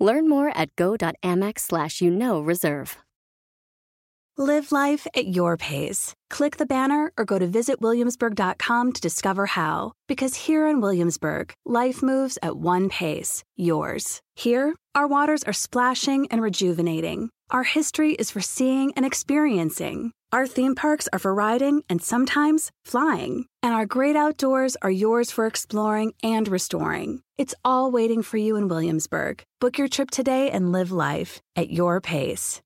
Learn more at go.amex slash you know reserve. Live life at your pace. Click the banner or go to visitwilliamsburg.com to discover how. Because here in Williamsburg, life moves at one pace, yours. Here, our waters are splashing and rejuvenating. Our history is for seeing and experiencing. Our theme parks are for riding and sometimes flying. And our great outdoors are yours for exploring and restoring. It's all waiting for you in Williamsburg. Book your trip today and live life at your pace.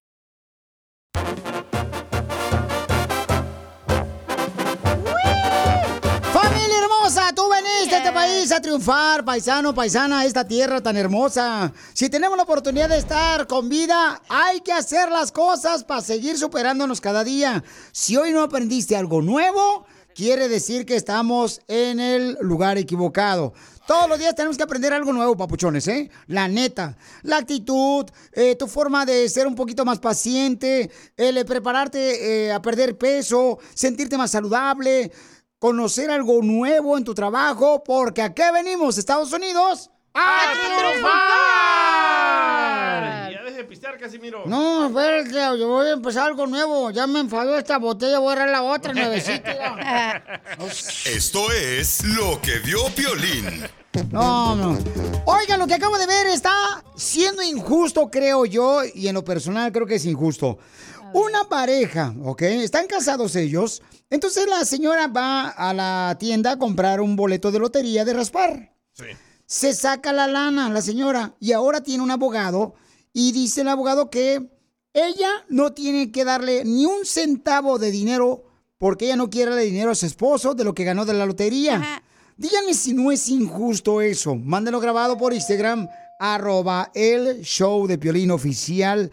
Hermosa! Tú veniste a este país a triunfar, paisano, paisana, esta tierra tan hermosa. Si tenemos la oportunidad de estar con vida, hay que hacer las cosas para seguir superándonos cada día. Si hoy no aprendiste algo nuevo, quiere decir que estamos en el lugar equivocado. Todos los días tenemos que aprender algo nuevo, papuchones, ¿eh? La neta. La actitud, eh, tu forma de ser un poquito más paciente, el prepararte eh, a perder peso, sentirte más saludable, conocer algo nuevo en tu trabajo, porque ¿a qué venimos, Estados Unidos? ¡A triunfar! Ya deje de pistear, Casimiro. No, espérate, yo voy a empezar algo nuevo. Ya me enfadó esta botella, voy a agarrar la otra nuevecita. Esto es lo que vio Piolín. No, no. Oigan, lo que acabo de ver está siendo injusto, creo yo, y en lo personal creo que es injusto. Una pareja, ¿ok? Están casados ellos. Entonces la señora va a la tienda a comprar un boleto de lotería de raspar. Sí. Se saca la lana la señora y ahora tiene un abogado y dice el abogado que ella no tiene que darle ni un centavo de dinero porque ella no quiere darle dinero a su esposo de lo que ganó de la lotería. Díganme si no es injusto eso. Mándenlo grabado por Instagram, arroba el show de Piolín oficial.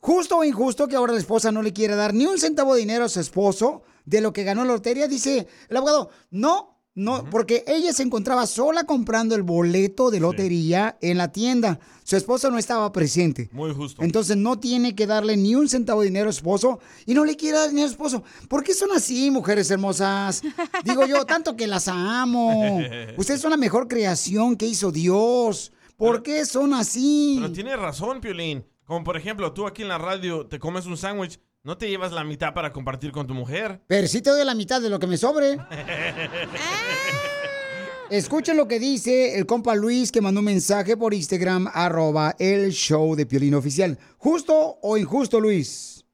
Justo o injusto que ahora la esposa no le quiere dar ni un centavo de dinero a su esposo de lo que ganó la lotería, dice el abogado. No, no, porque ella se encontraba sola comprando el boleto de lotería en la tienda. Su esposo no estaba presente. Muy justo. Entonces no tiene que darle ni un centavo de dinero a su esposo y no le quiere dar dinero a su esposo. ¿Por qué son así, mujeres hermosas? Digo yo, tanto que las amo. Ustedes son la mejor creación que hizo Dios. ¿Por qué son así? Pero tiene razón, Piolín. Como por ejemplo, tú aquí en la radio te comes un sándwich, no te llevas la mitad para compartir con tu mujer. Pero sí te doy la mitad de lo que me sobre. Escuchen lo que dice el compa Luis que mandó un mensaje por Instagram, arroba el show de Piolín Oficial. ¿Justo o injusto, Luis?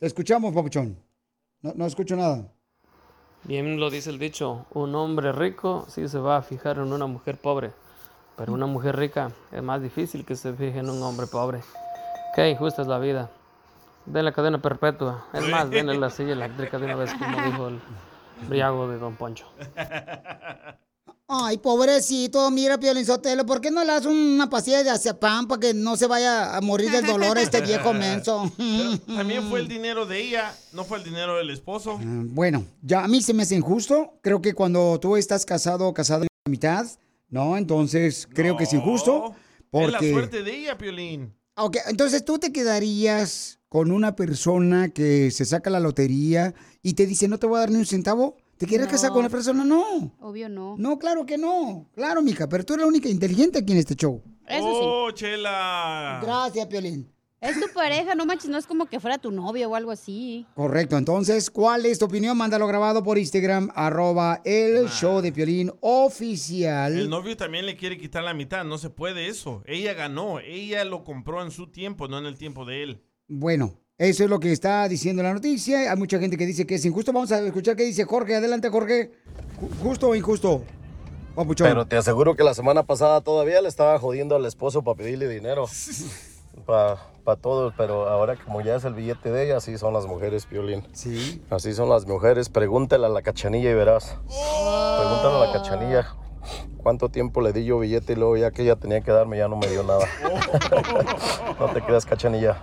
Te escuchamos, papuchón. No, no escucho nada. Bien lo dice el dicho, un hombre rico sí se va a fijar en una mujer pobre, pero una mujer rica es más difícil que se fije en un hombre pobre. Qué injusta es la vida. Den la cadena perpetua. Es más, denle la silla eléctrica de una vez, como dijo el briago de Don Poncho. Ay, pobrecito, mira, Piolín Sotelo, ¿por qué no le das una pastilla de azepam para que no se vaya a morir del dolor este viejo menso? También fue el dinero de ella, no fue el dinero del esposo. Bueno, ya a mí se me hace injusto. Creo que cuando tú estás casado o casado en la mitad, ¿no? Entonces creo que es injusto. Porque... Es la suerte de ella, Piolín. Ok, entonces tú te quedarías con una persona que se saca la lotería y te dice, no te voy a dar ni un centavo. ¿Te quieres No. casar con la persona? No. Obvio no. No, claro que no. Claro, mija, pero tú eres la única inteligente aquí en este show. Eso Oh, Chela. Gracias, Piolín. Es tu pareja, no manches, no es como que fuera tu novio o algo así. Correcto, entonces, ¿cuál es tu opinión? Mándalo grabado por Instagram, arroba el show de Piolín oficial. El novio también le quiere quitar la mitad, no se puede eso. Ella ganó, ella lo compró en su tiempo, no en el tiempo de él. Bueno, eso es lo que está diciendo la noticia. Hay mucha gente que dice que es injusto. Vamos a escuchar qué dice Jorge. Adelante, Jorge. Ju- ¿Justo o injusto? Papuchón. Pero te aseguro que la semana pasada todavía le estaba jodiendo al esposo para pedirle dinero. Para todos, pero ahora como ya es el billete de ella, así son las mujeres, Piolín. Sí. Así son las mujeres. Pregúntale a la cachanilla y verás. Pregúntale a la cachanilla cuánto tiempo le di yo billete y luego ya que ella tenía que darme ya no me dio nada. no te creas, cachanilla.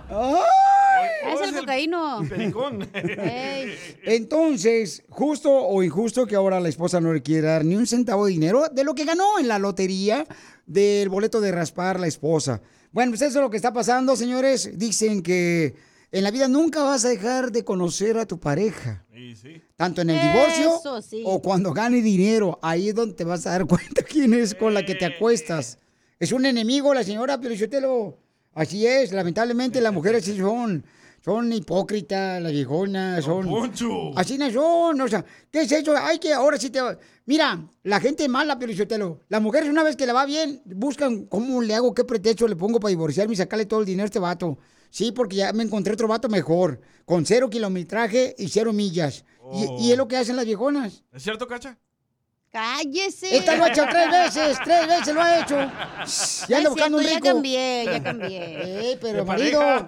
Eso cocaíno. Pericón. Ey. Entonces, justo o injusto que ahora la esposa no le quiere dar ni un centavo de dinero de lo que ganó en la lotería del boleto de raspar la esposa. Bueno, pues eso es lo que está pasando, señores. Dicen que en la vida nunca vas a dejar de conocer a tu pareja. Sí, sí. Tanto en el divorcio Eso sí. o cuando gane dinero. Ahí es donde te vas a dar cuenta quién es con la que te acuestas. Es un enemigo la señora Pelichotelo. Así es, lamentablemente las mujeres sí son, son hipócritas, las viejonas, son... Poncho. Así no son, o sea, ¿qué es eso? Hay que, ahora sí te... Mira, la gente mala, Pelichotelo. Las mujeres una vez que le va bien, buscan cómo le hago, qué pretexto le pongo para divorciarme y sacarle todo el dinero a este vato. Sí, porque ya me encontré otro vato mejor, con cero kilometraje y cero millas. Y- Oh. Y, es lo que hacen las viejonas. ¿Es cierto, Cacha? Cállese. Esta lo ha hecho tres veces, tres veces lo ha hecho. Ya anda buscando un rico. Ya cambié, ya cambié. Eh, pero marido.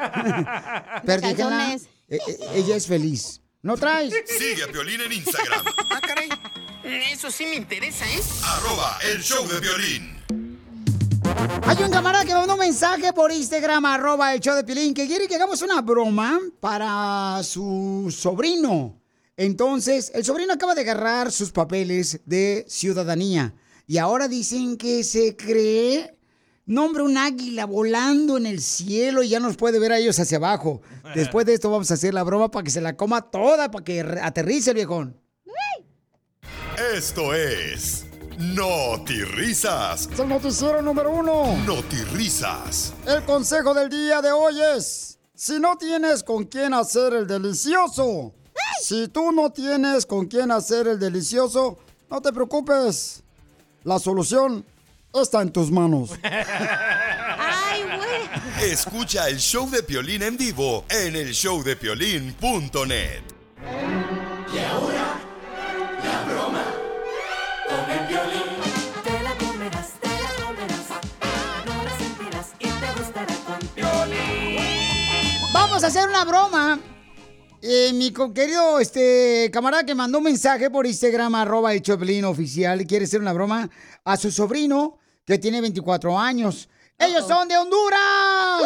Calzones. eh, eh, ella es feliz. ¿No traes? Sigue a Piolín en Instagram, Ah, caray. Eso sí me interesa, ¿eh? arroba el show de violín. Hay un camarada que me mandó un mensaje por Instagram, arroba el show de Pilín, que quiere que hagamos una broma para su sobrino. Entonces, el sobrino acaba de agarrar sus papeles de ciudadanía y ahora dicen que se cree, nombre un águila volando en el cielo y ya nos puede ver a ellos hacia abajo. Después de esto vamos a hacer la broma para que se la coma toda, para que aterrice el viejón. Esto es Risas. Es el noticiero número uno. Risas. El consejo del día de hoy es, si no tienes con quién hacer el delicioso, si tú no tienes con quién hacer el delicioso, no te preocupes. La solución está en tus manos. Ay, güey. Escucha el show de Piolín en vivo en el showdepiolín.net. Te la comerás, te la comerás. No la sentirás y te gustará con Piolín. Vamos a hacer una broma. Eh, mi querido este, camarada que mandó un mensaje por Instagram, arroba el Choplin oficial, quiere hacer una broma a su sobrino que tiene 24 años. ¡Ellos son de Honduras!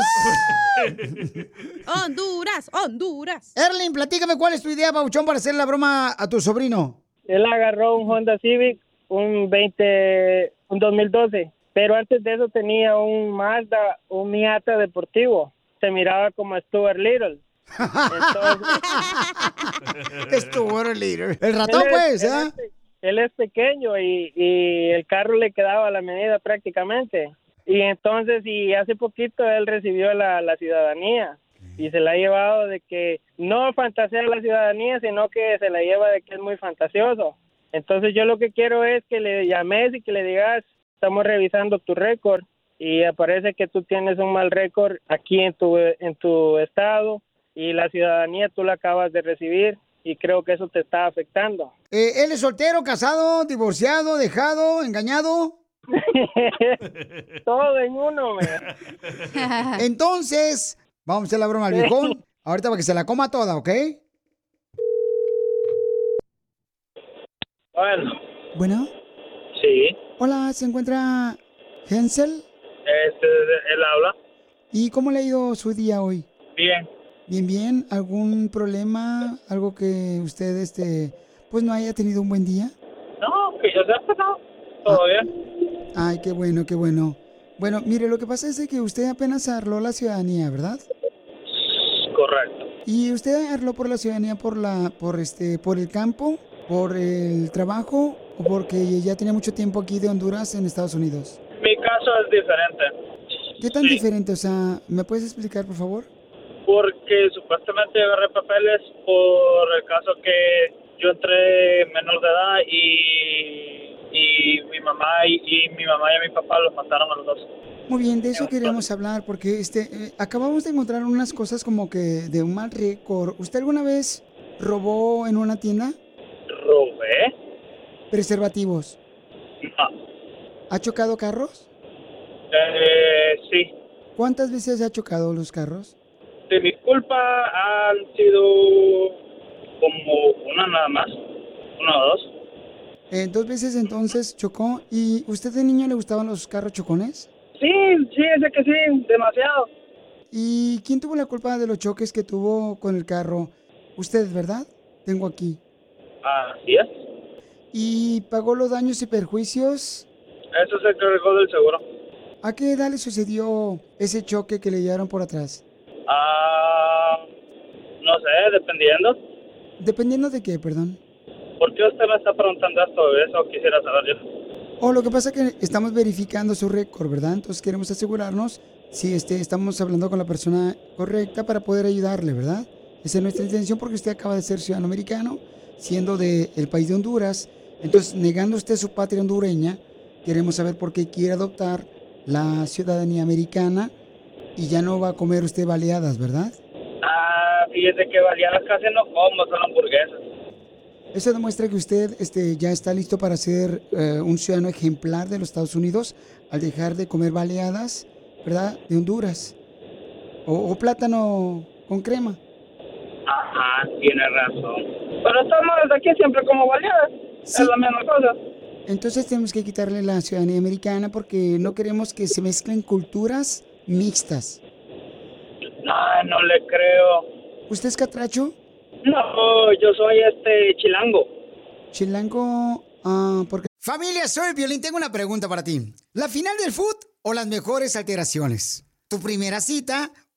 Honduras, Honduras. Erlin, platícame cuál es tu idea, Pauchón, para hacer la broma a tu sobrino. Él agarró un Honda Civic, un 20, un 2012, pero antes de eso tenía un Mazda, un Miata deportivo. Se miraba como Stuart Little. Entonces, es tu water leader. El ratón, Él es- pues, él ¿ah? es pe- Él es pequeño y, y el carro le quedaba a la medida prácticamente. Y entonces, y hace poquito él recibió la, la ciudadanía y se la ha llevado de que no fantasea la ciudadanía, sino que se la lleva de que es muy fantasioso. Entonces yo lo que quiero es que le llames y que le digas, estamos revisando tu récord y aparece que tú tienes un mal récord aquí en tu, en tu estado y la ciudadanía tú la acabas de recibir y creo que eso te está afectando. Eh, ¿Él es soltero, casado, divorciado, dejado, engañado? Todo en uno, me. Entonces, vamos a hacer la broma al viejón. Ahorita para que se la coma toda, ¿ok? Bueno, Bueno, sí, hola, ¿se encuentra Hensel? este, él habla. ¿Y cómo le ha ido su día hoy? Bien. Bien, bien. ¿Algún problema? ¿Algo que usted, este, pues no haya tenido un buen día? No, que yo sepa, no. Todo bien. Ay, qué bueno, qué bueno. Bueno, mire, lo que pasa es que usted apenas arló la ciudadanía, ¿verdad? Correcto. ¿Y usted arló por la ciudadanía por la, por este, por el campo, por el trabajo o porque ya tenía mucho tiempo aquí de Honduras en Estados Unidos? Mi caso es diferente. ¿Qué tan diferente? O sea, ¿me puedes explicar, por favor? Porque supuestamente agarré papeles por el caso que yo entré menor de edad y, y mi mamá y, y mi mamá y mi papá los mataron a los dos. Muy bien, de eso queríamos hablar, porque este, eh, acabamos de encontrar unas cosas como que de un mal récord. ¿Usted alguna vez robó en una tienda ¿Robé? preservativos? No. ¿Ha chocado carros? Eh, sí. ¿Cuántas veces ha chocado los carros? De mi culpa han sido como una nada más. Una o dos. Eh, dos veces entonces chocó. ¿Y usted de niño le gustaban los carros chocones? Sí, sí, ese que sí, demasiado. ¿Y quién tuvo la culpa de los choques que tuvo con el carro? Usted, ¿verdad? Tengo aquí. Así es. ¿Y pagó los daños y perjuicios? Eso se encargó del seguro. ¿A qué edad le sucedió ese choque que le llevaron por atrás? Ah, no sé, dependiendo. Dependiendo de qué, perdón. ¿Por qué usted me está preguntando esto? Eso quisiera saber yo. O lo que pasa es que estamos verificando su récord, ¿verdad? Entonces queremos asegurarnos si este, estamos hablando con la persona correcta para poder ayudarle, ¿verdad? Esa es nuestra intención porque usted acaba de ser ciudadano americano, siendo del país de Honduras. Entonces, negando usted su patria hondureña, queremos saber por qué quiere adoptar la ciudadanía americana y ya no va a comer usted baleadas, ¿verdad? Ah, fíjese que baleadas casi no como, son hamburguesas. Eso demuestra que usted este, ya está listo para ser eh, un ciudadano ejemplar de los Estados Unidos al dejar de comer baleadas, ¿verdad? De Honduras. O, o plátano con crema. Ajá, tiene razón. Pero estamos desde aquí siempre como baleadas. Es la misma cosa. Entonces tenemos que quitarle la ciudadanía americana porque no queremos que se mezclen culturas mixtas. No, no le creo. ¿Usted es catracho? No, yo soy este chilango. Chilango, ah, porque... Familia, soy Violín, tengo una pregunta para ti. ¿La final del foot o las mejores alteraciones? ¿Tu primera cita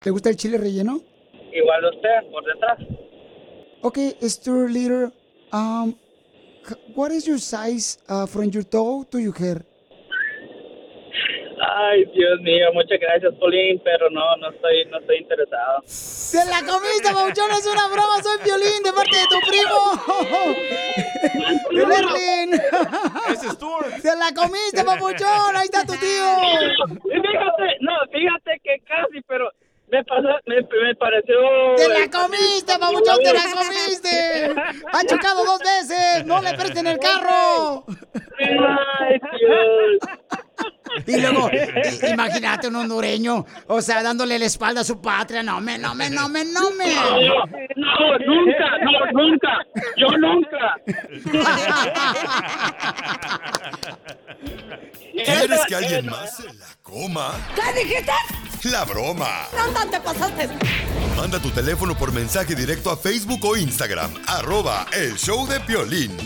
¿Te gusta el chile relleno? Igual usted, por detrás. Okay, Stir Leader, um, what is your size uh, from your toe to your hair? Ay, Dios mío, muchas gracias, Polín, pero no, no estoy, no estoy interesado. ¡Se la comiste, Pauchón! ¡Es una broma! ¡Soy Violín de parte de tu primo! ¡De Berlín! ¡Ese es Stuart! ¡Se la comiste, papuchón! ¡Ahí está tu tío! Fíjate, no, fíjate que casi, pero me pasó, me, me pareció... ¡Te la comiste, papuchón! ¡Te la comiste! ¡Ha chocado dos veces! ¡No le presten el carro! Ay, Dios. Y luego, imagínate un hondureño, o sea, dándole la espalda a su patria. No me, no me, no me, no me. No, nunca, no, nunca. Yo nunca. ¿Quieres que alguien más se la coma? ¿Qué dijiste? La broma. ¿Dónde te pasaste? Manda tu teléfono por mensaje directo a Facebook o Instagram. Arroba El Show de Piolín.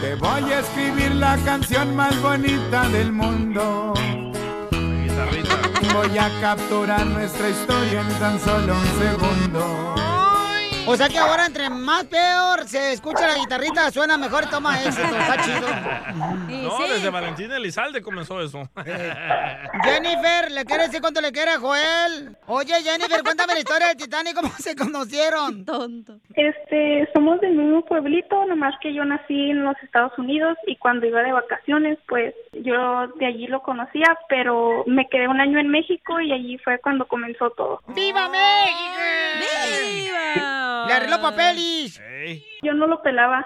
Te voy a escribir la canción más bonita del mundo. Voy a capturar nuestra historia en tan solo un segundo. O sea que ahora entre más peor se escucha la guitarrita, suena mejor, toma éxito, está chido. No, desde Valentín Elizalde comenzó eso. Jennifer, ¿le quiere decir cuánto le quiere a Joel? Oye, Jennifer, cuéntame la historia del Titanic, ¿cómo se conocieron? Tonto. Este, somos del mismo pueblito, nomás que yo nací en los Estados Unidos y cuando iba de vacaciones, pues yo de allí lo conocía, pero me quedé un año en México y allí fue cuando comenzó todo. ¡Viva México! ¡Viva! ¡Le arregló papeles! Yo no lo pelaba.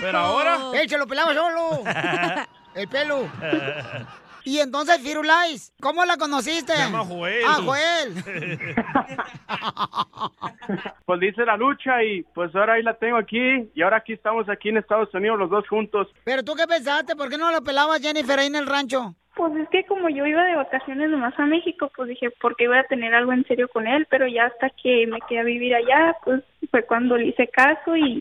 Pero ahora. Él se lo pelaba solo. El pelo. Y entonces, Firulais, ¿cómo la conociste? Se llama Joel. Ah, Joel. Pues dice la lucha y pues ahora ahí la tengo aquí y ahora aquí estamos aquí en Estados Unidos los dos juntos. Pero tú qué pensaste, ¿por qué no la pelabas Jennifer ahí en el rancho? Pues es que como yo iba de vacaciones nomás a México, pues dije, ¿por qué voy a tener algo en serio con él? Pero ya hasta que me quedé a vivir allá, pues fue cuando le hice caso y,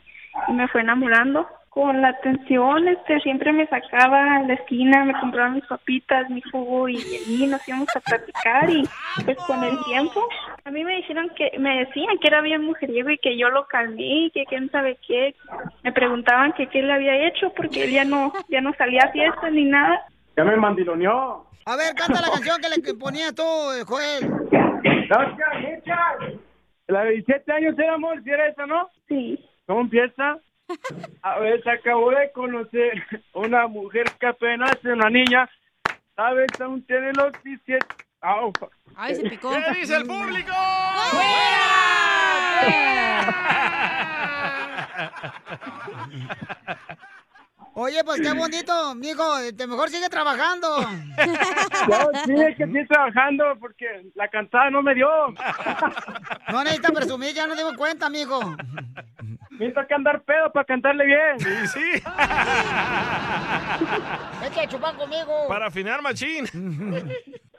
me fue enamorando. Con la atención, este, siempre me sacaba a la esquina, me compraba mis papitas, mi jugo y y nos íbamos a platicar y pues con el tiempo a mí me dijeron que, me decían que era bien mujeriego y que yo lo calmé que quién sabe qué. Me preguntaban que qué le había hecho porque él ya no, ya no salía a fiestas ni nada. Ya me mandiloneó. A ver, canta la canción que le ponías tú, eh, Joel. La de 17 años era amor, si era esa, ¿no? Sí. ¿Cómo empieza? A ver, se acabó de conocer una mujer que apenas es una niña. ¿Sabes? Aún tiene los 17. Au. Ay, se picó. ¿Qué dice el público? Oye, pues qué bonito, mijo. Este, mejor sigue trabajando. No, sí, es que estoy trabajando porque la cantada no me dio. No necesita presumir, ya no dimos cuenta, mijo. Necesito que andar pedo para cantarle bien. Sí, sí. Vete a chupar conmigo. Para afinar machín.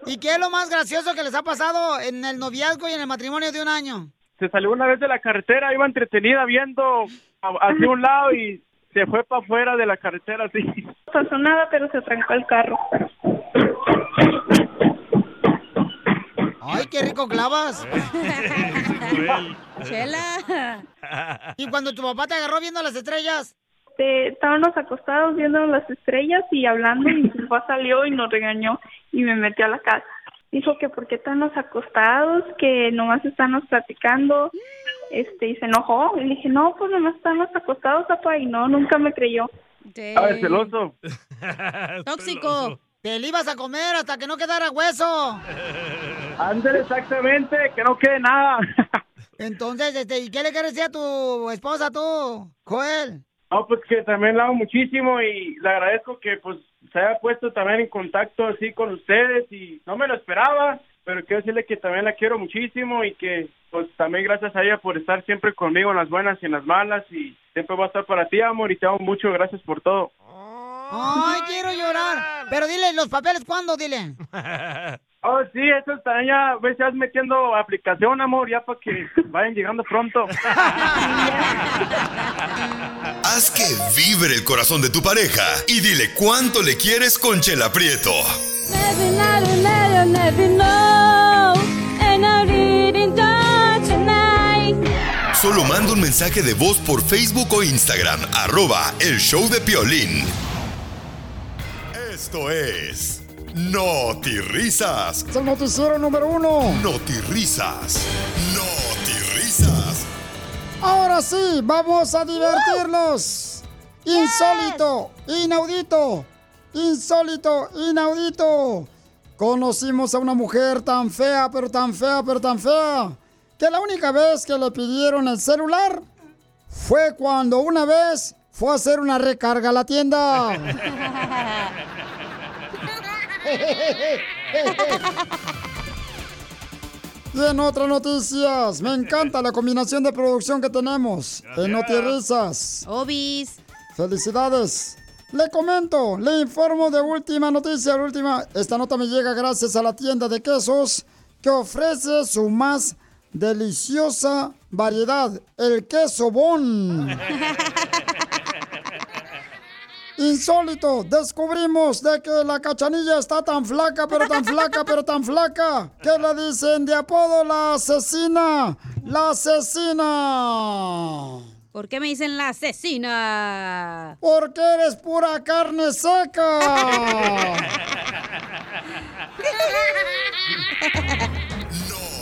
¿Y qué es lo más gracioso que les ha pasado en el noviazgo y en el matrimonio de un año? Se salió una vez de la carretera, iba entretenida viendo hacia un lado y se fue para afuera de la carretera así. No pasó nada, pero se trancó el carro. Ay, qué rico clavas. Chela. ¿Y cuando tu papá te agarró viendo las estrellas? Este, estábamos acostados viendo las estrellas y hablando y mi papá salió y nos regañó y me metió a la casa. Dijo que por qué estamos acostados, que nomás estamos platicando, este, y se enojó. Y le dije, no, pues nomás estamos acostados, papá, y no, nunca me creyó. A ver, celoso. Tóxico. Te le ibas a comer hasta que no quedara hueso. Ándale exactamente, que no quede nada. Entonces, este, ¿y qué le quieres decir a tu esposa tú, Joel? No, pues que también la amo muchísimo y le agradezco que pues se haya puesto también en contacto así con ustedes y no me lo esperaba, pero quiero decirle que también la quiero muchísimo y que pues también gracias a ella por estar siempre conmigo en las buenas y en las malas y siempre va a estar para ti, amor, y te amo mucho, gracias por todo. Ay, quiero llorar. Pero dile, ¿los papeles cuándo? Dile. Oh, sí, eso también ya ves, ya metiendo aplicación, amor, ya para que vayan llegando pronto. Haz que vibre el corazón de tu pareja y dile cuánto le quieres con Chela Prieto. Never, never, never, Solo manda un mensaje de voz por Facebook o Instagram, arroba el show de Piolín. Esto es Risas. Es el noticiero número uno. Risas. Risas. Ahora sí, vamos a divertirnos. Insólito, inaudito, insólito, inaudito. Conocimos a una mujer tan fea, pero tan fea, pero tan fea, que la única vez que le pidieron el celular fue cuando una vez fue a hacer una recarga a la tienda. Y en otras noticias, me encanta la combinación de producción que tenemos en Notirrisas. Obis. Felicidades. Le comento, le informo de última noticia, última. Esta nota me llega gracias a la tienda de quesos que ofrece su más deliciosa variedad, el queso Bon. Insólito, descubrimos de que la cachanilla está tan flaca, pero tan flaca, pero tan flaca, que le dicen de apodo la asesina, la asesina. ¿Por qué me dicen la asesina? Porque eres pura carne seca.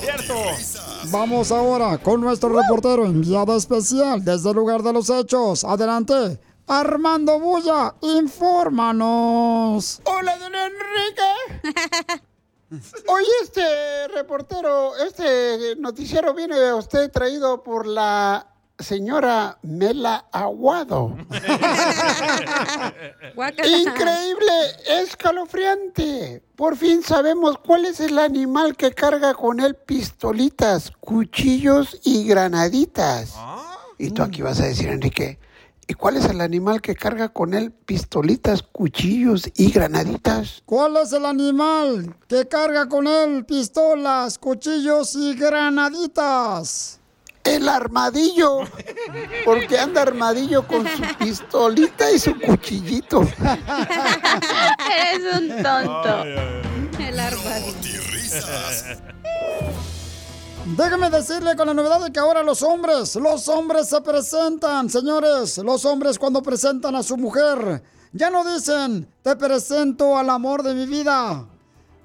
Cierto. Vamos ahora con nuestro reportero enviado especial desde el lugar de los hechos. Adelante, Armando Bulla, infórmanos. Hola, don Enrique. Hoy este reportero, este noticiero viene a usted traído por la señora Mela Aguado. Increíble, escalofriante. Por fin sabemos cuál es el animal que carga con él pistolitas, cuchillos y granaditas. Y tú aquí vas a decir, Enrique, ¿y cuál es el animal que carga con él pistolitas, cuchillos y granaditas? ¿Cuál es el animal que carga con él pistolas, cuchillos y granaditas? El armadillo, porque anda armadillo con su pistolita y su cuchillito. Eres un tonto. El armadillo. Déjame decirle con la novedad de que ahora los hombres, los hombres se presentan, señores. Los hombres cuando presentan a su mujer, ya no dicen, te presento al amor de mi vida.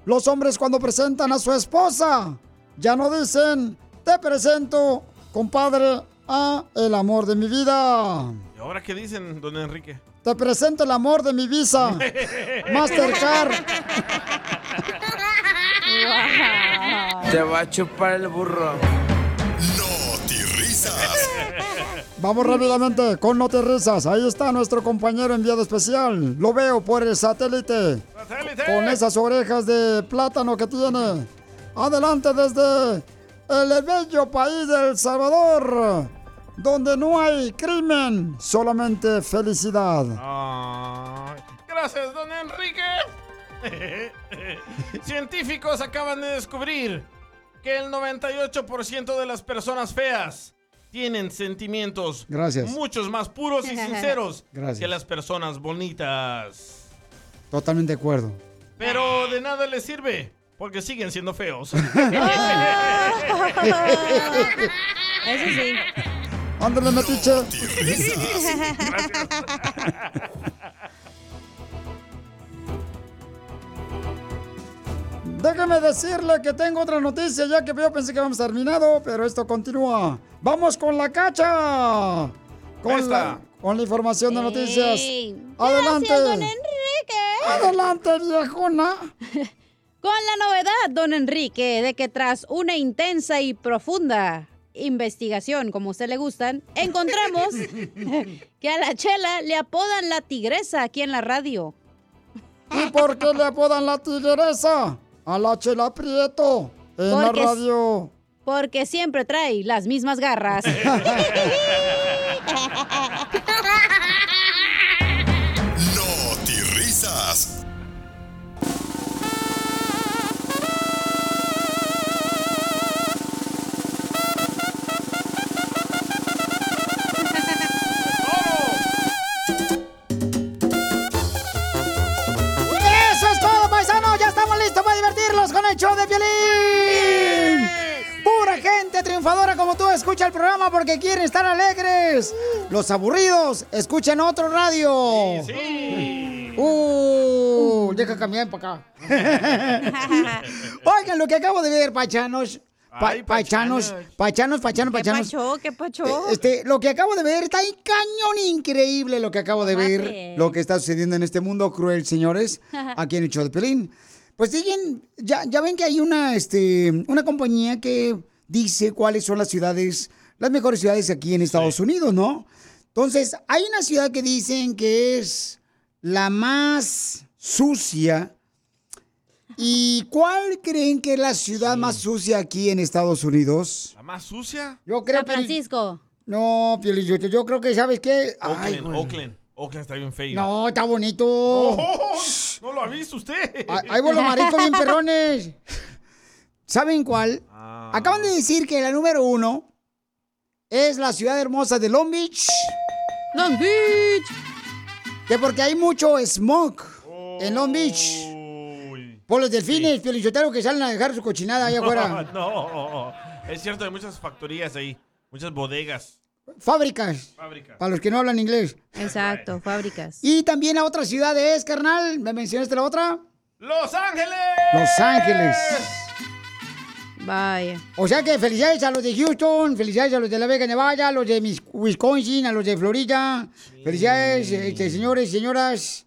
Los hombres cuando presentan a su esposa, ya no dicen, te presento, compadre, a el amor de mi vida. ¿Y ahora qué dicen, don Enrique? Te presento el amor de mi visa. Mastercard. Te va a chupar el burro. risas. Vamos rápidamente con No Te Risas. Ahí está nuestro compañero enviado especial. Lo veo por el satélite. Con esas orejas de plátano que tiene. Adelante desde el bello país de El Salvador. Donde no hay crimen, solamente felicidad. Gracias, don Enrique. Científicos acaban de descubrir que el 98% de las personas feas tienen sentimientos Gracias. muchos más puros y sinceros Gracias. que las personas bonitas. Totalmente de acuerdo. Pero de nada les sirve, porque siguen siendo feos. Eso sí. Ándale, metiche. Déjeme decirle que tengo otra noticia, ya que yo pensé que habíamos terminado, pero esto continúa. ¡Vamos con la cacha! Con, Esta. la, con la información de noticias. Ey, Adelante. gracias, don Enrique. Adelante, viejona. Con la novedad, don Enrique, de que tras una intensa y profunda investigación, como a usted le gustan, encontramos que a la chela le apodan la tigresa aquí en la radio. ¿Y por qué le apodan la tigresa? A la chela Prieto en la Porque radio. Porque siempre trae las mismas garras. escucha el programa porque quieren estar alegres. Los aburridos escuchan otro radio. Sí. Uh, deja cambiar para acá. Oigan, lo que acabo de ver, paisanos. Pa- Ay, paisanos, paisanos. paisanos, paisanos, ¿Qué pacho? ¿Qué pacho? Este, lo que acabo de ver está ahí cañón increíble lo que acabo de ver, lo que está sucediendo en este mundo cruel, señores, aquí en el show de Pelín. Pues siguen, ya, ya ven que hay una, este, una compañía que dice cuáles son las ciudades, las mejores ciudades aquí en Estados Unidos, ¿no? Entonces, hay una ciudad que dicen que es la más sucia. ¿Y cuál creen que es la ciudad más sucia aquí en Estados Unidos? ¿La más sucia? Yo creo San que- Francisco. No, Piolillo, yo creo que, ¿sabes qué? Ay, Oakland. Oakland. Oakland está bien feo. No, está bonito. No lo ha visto usted. Ahí ahí van los maricos bien perrones. ¿Saben cuál? Ah. Acaban de decir que la número uno es la ciudad hermosa de Long Beach. Long Beach. Que porque hay mucho smoke en Long Beach. Por los delfines, Piolichotero, que salen a dejar su cochinada allá afuera. No, es cierto, hay muchas factorías ahí, muchas bodegas. Fábricas. Fábricas. Para los que no hablan inglés. Exacto, fábricas. Y también la otra ciudad es, carnal. ¿Me mencionaste la otra? ¡Los Ángeles! Los Ángeles. Vaya. O sea que felicidades a los de Houston, felicidades a los de La Vega, Nevada, a los de Mis- Wisconsin, a los de Florida. Felicidades, este, señores y señoras.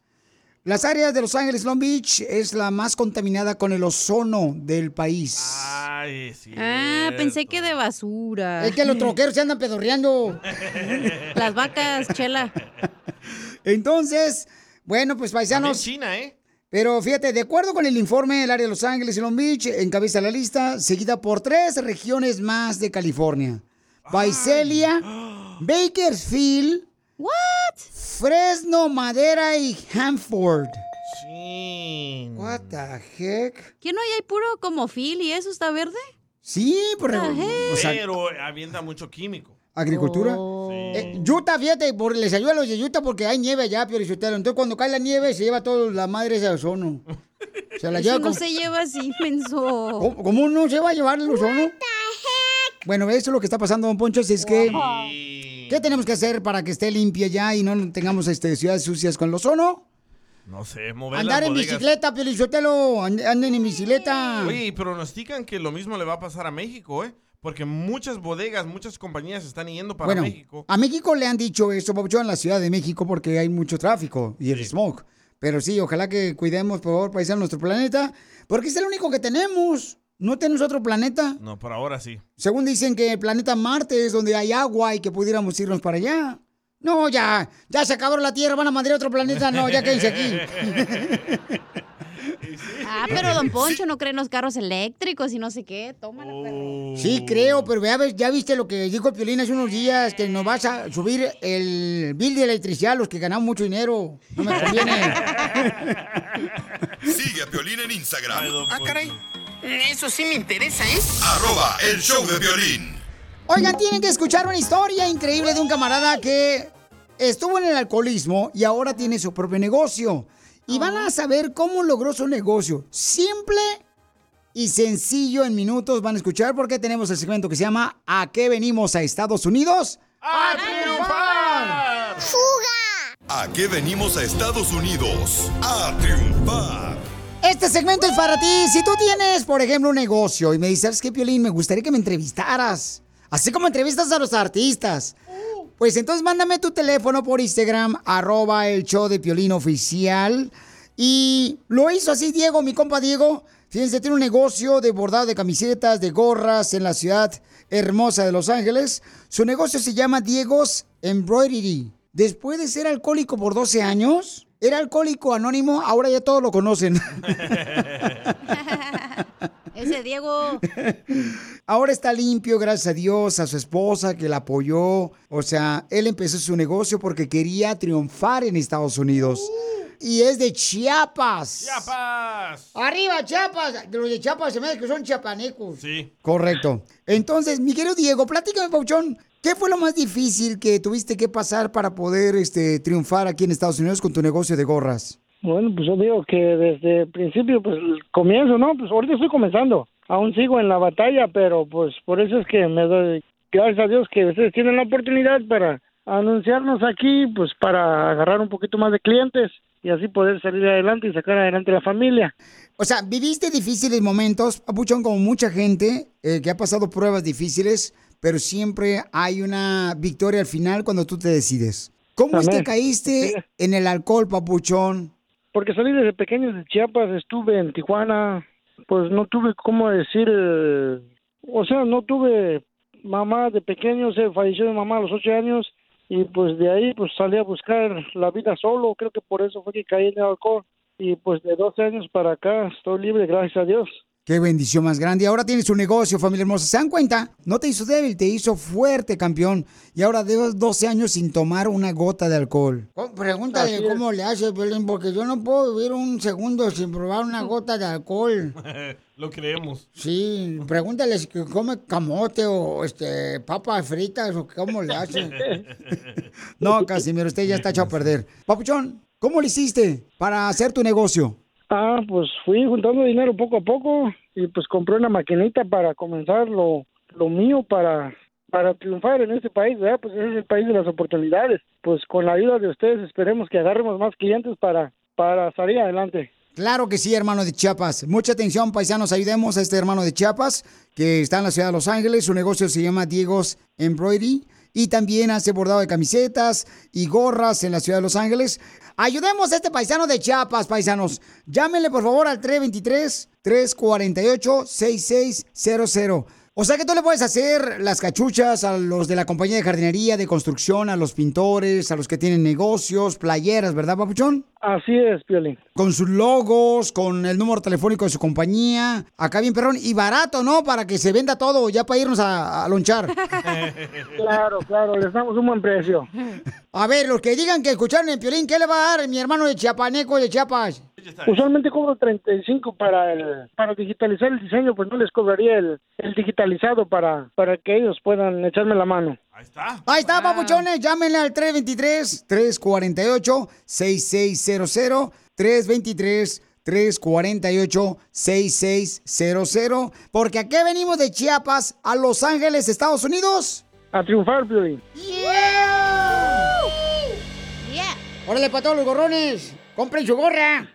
Las áreas de Los Ángeles, Long Beach, es la más contaminada con el ozono del país. Ay, sí. Ah, pensé que de basura. Es que los troqueros se andan pedorreando. Las vacas, chela. Entonces, bueno, pues También paisanos. China, ¿eh? Pero fíjate, de acuerdo con el informe, el área de Los Ángeles y Long Beach encabeza la lista, seguida por tres regiones más de California. Visalia, Bakersfield, Fresno, Madera y Hanford. Sí. What the heck? ¿Qué no hay ahí puro como Phil y eso está verde? Sí, por What the heck? o sea, Pero avienta mucho químico. Agricultura. Oh. Eh, Utah, fíjate, por, les ayuda a los de Utah porque hay nieve allá, Piorichotelo. Entonces, cuando cae la nieve, se lleva toda la madre ese ozono. Se la ¿Y lleva si no se lleva así, menso. ¿Cómo, cómo no se va a llevar el ozono? Bueno, eso es lo que está pasando, don Poncho, es que... ¿Qué tenemos que hacer para que esté limpia ya y no tengamos este, ciudades sucias con el ozono? No sé, mover Andar las en bodegas. bicicleta, Piolichotelo, and- anden en bicicleta. Oye, y pronostican que lo mismo le va a pasar a México, ¿eh? Porque muchas bodegas, muchas compañías están yendo para bueno, México. a México le han dicho eso, Papuchón, en la Ciudad de México porque hay mucho tráfico y el smoke. Pero sí, ojalá que cuidemos, por favor, paisano, nuestro planeta, porque es el único que tenemos. No tenemos otro planeta. No, por ahora sí. Según dicen que el planeta Marte es donde hay agua y que pudiéramos irnos para allá. No, ya, ya se acabó la Tierra, van a madrear otro planeta. No, ya quédense aquí. Ah, pero don Poncho no cree en los carros eléctricos y no sé qué. Tómala, Oh. perro. Sí, creo, pero ya, ves- ya viste lo que dijo el Piolín hace unos días, que nos vas a subir el bill de electricidad a los que ganamos mucho dinero. No me conviene. Sigue a Piolín en Instagram. Ah, caray. Eso sí me interesa, ¿eh? Arroba el show de violín. Oigan, tienen que escuchar una historia increíble de un camarada que estuvo en el alcoholismo y ahora tiene su propio negocio. Y van a saber cómo logró su negocio. Simple y sencillo en minutos van a escuchar porque tenemos el segmento que se llama ¿A qué venimos a Estados Unidos? ¡A triunfar! ¿A qué venimos a Estados Unidos? A triunfar. Este segmento es para ti. Si tú tienes, por ejemplo, un negocio y me dices, ¿sabes qué, Piolín? Me gustaría que me entrevistaras. Así como entrevistas a los artistas. Pues entonces mándame tu teléfono por Instagram, arroba el show de Piolín oficial. Y lo hizo así Diego, mi compa Diego. Fíjense, tiene un negocio de bordado de camisetas, de gorras en la ciudad hermosa de Los Ángeles. Su negocio se llama Diego's Embroidery. Después de ser alcohólico por 12 años, era alcohólico anónimo, ahora ya todos lo conocen. Ese Diego. Ahora está limpio, gracias a Dios, a su esposa que la apoyó. O sea, él empezó su negocio porque quería triunfar en Estados Unidos. Y es de Chiapas. ¡Chiapas! Arriba, Chiapas. De los de Chiapas se me hace que son chiapanecos. Sí. Correcto. Entonces, mi querido Diego, platícame, Pauchón. ¿Qué fue lo más difícil que tuviste que pasar para poder este, triunfar aquí en Estados Unidos con tu negocio de gorras? Bueno, pues yo digo que desde el principio, pues el comienzo, ¿no? Pues ahorita estoy comenzando. Aún sigo en la batalla, pero pues por eso es que me doy, gracias a Dios que ustedes tienen la oportunidad para anunciarnos aquí, pues para agarrar un poquito más de clientes y así poder salir adelante y sacar adelante la familia. O sea, viviste difíciles momentos, Papuchón, como mucha gente eh, que ha pasado pruebas difíciles, pero siempre hay una victoria al final cuando tú te decides. ¿Cómo es que caíste en el alcohol, Papuchón? Porque salí desde pequeño de Chiapas, estuve en Tijuana, pues no tuve cómo decir, eh, o sea, no tuve mamá de pequeño, se falleció mi mamá a los ocho años y pues de ahí pues salí a buscar la vida solo, creo que por eso fue que caí en el alcohol y pues de 12 años para acá estoy libre, gracias a Dios. Qué bendición más grande. Ahora tienes un negocio, familia hermosa. ¿Se dan cuenta? No te hizo débil, te hizo fuerte, campeón. Y ahora llevas 12 años sin tomar una gota de alcohol. Pregúntale cómo le hace, Belén, porque yo no puedo vivir un segundo sin probar una gota de alcohol. Lo creemos. Sí, pregúntale si come camote o este papas fritas o cómo le hace. No, Casimiro, usted ya está echado a perder. Papuchón, ¿cómo le hiciste para hacer tu negocio? Ah, pues fui juntando dinero poco a poco y pues compré una maquinita para comenzar lo, mío para para triunfar en este país. Pues es el país de las oportunidades. Pues con la ayuda de ustedes esperemos que agarremos más clientes para para salir adelante. Claro que sí, hermano de Chiapas. Mucha atención, paisanos. Ayudemos a este hermano de Chiapas que está en la ciudad de Los Ángeles. Su negocio se llama Diego's Embroidery. Y también hace bordado de camisetas y gorras en la ciudad de Los Ángeles. Ayudemos a este paisano de Chiapas, paisanos. Llámenle por favor al 323-348-6600. O sea que tú le puedes hacer las cachuchas a los de la compañía de jardinería, de construcción, a los pintores, a los que tienen negocios, playeras, ¿verdad, papuchón? Así es, Piolín. Con sus logos, con el número telefónico de su compañía. Acá bien perrón. Y barato, ¿no? Para que se venda todo, ya para irnos a, a lonchar. Claro, claro, les damos un buen precio. A ver, los que digan que escucharon el Piolín, ¿qué le va a dar mi hermano de Chiapaneco de Chiapas? Usualmente cobro 35 para el para digitalizar el diseño, pues no les cobraría el, el digitalizado para, para que ellos puedan echarme la mano. Ahí está, papuchones. Llámenle al 323-348-6600. 323-348-6600. Porque aquí venimos de Chiapas a Los Ángeles, Estados Unidos. A triunfar, Piolín. ¡Yeah! Órale, para todos los gorrones. Compren su gorra.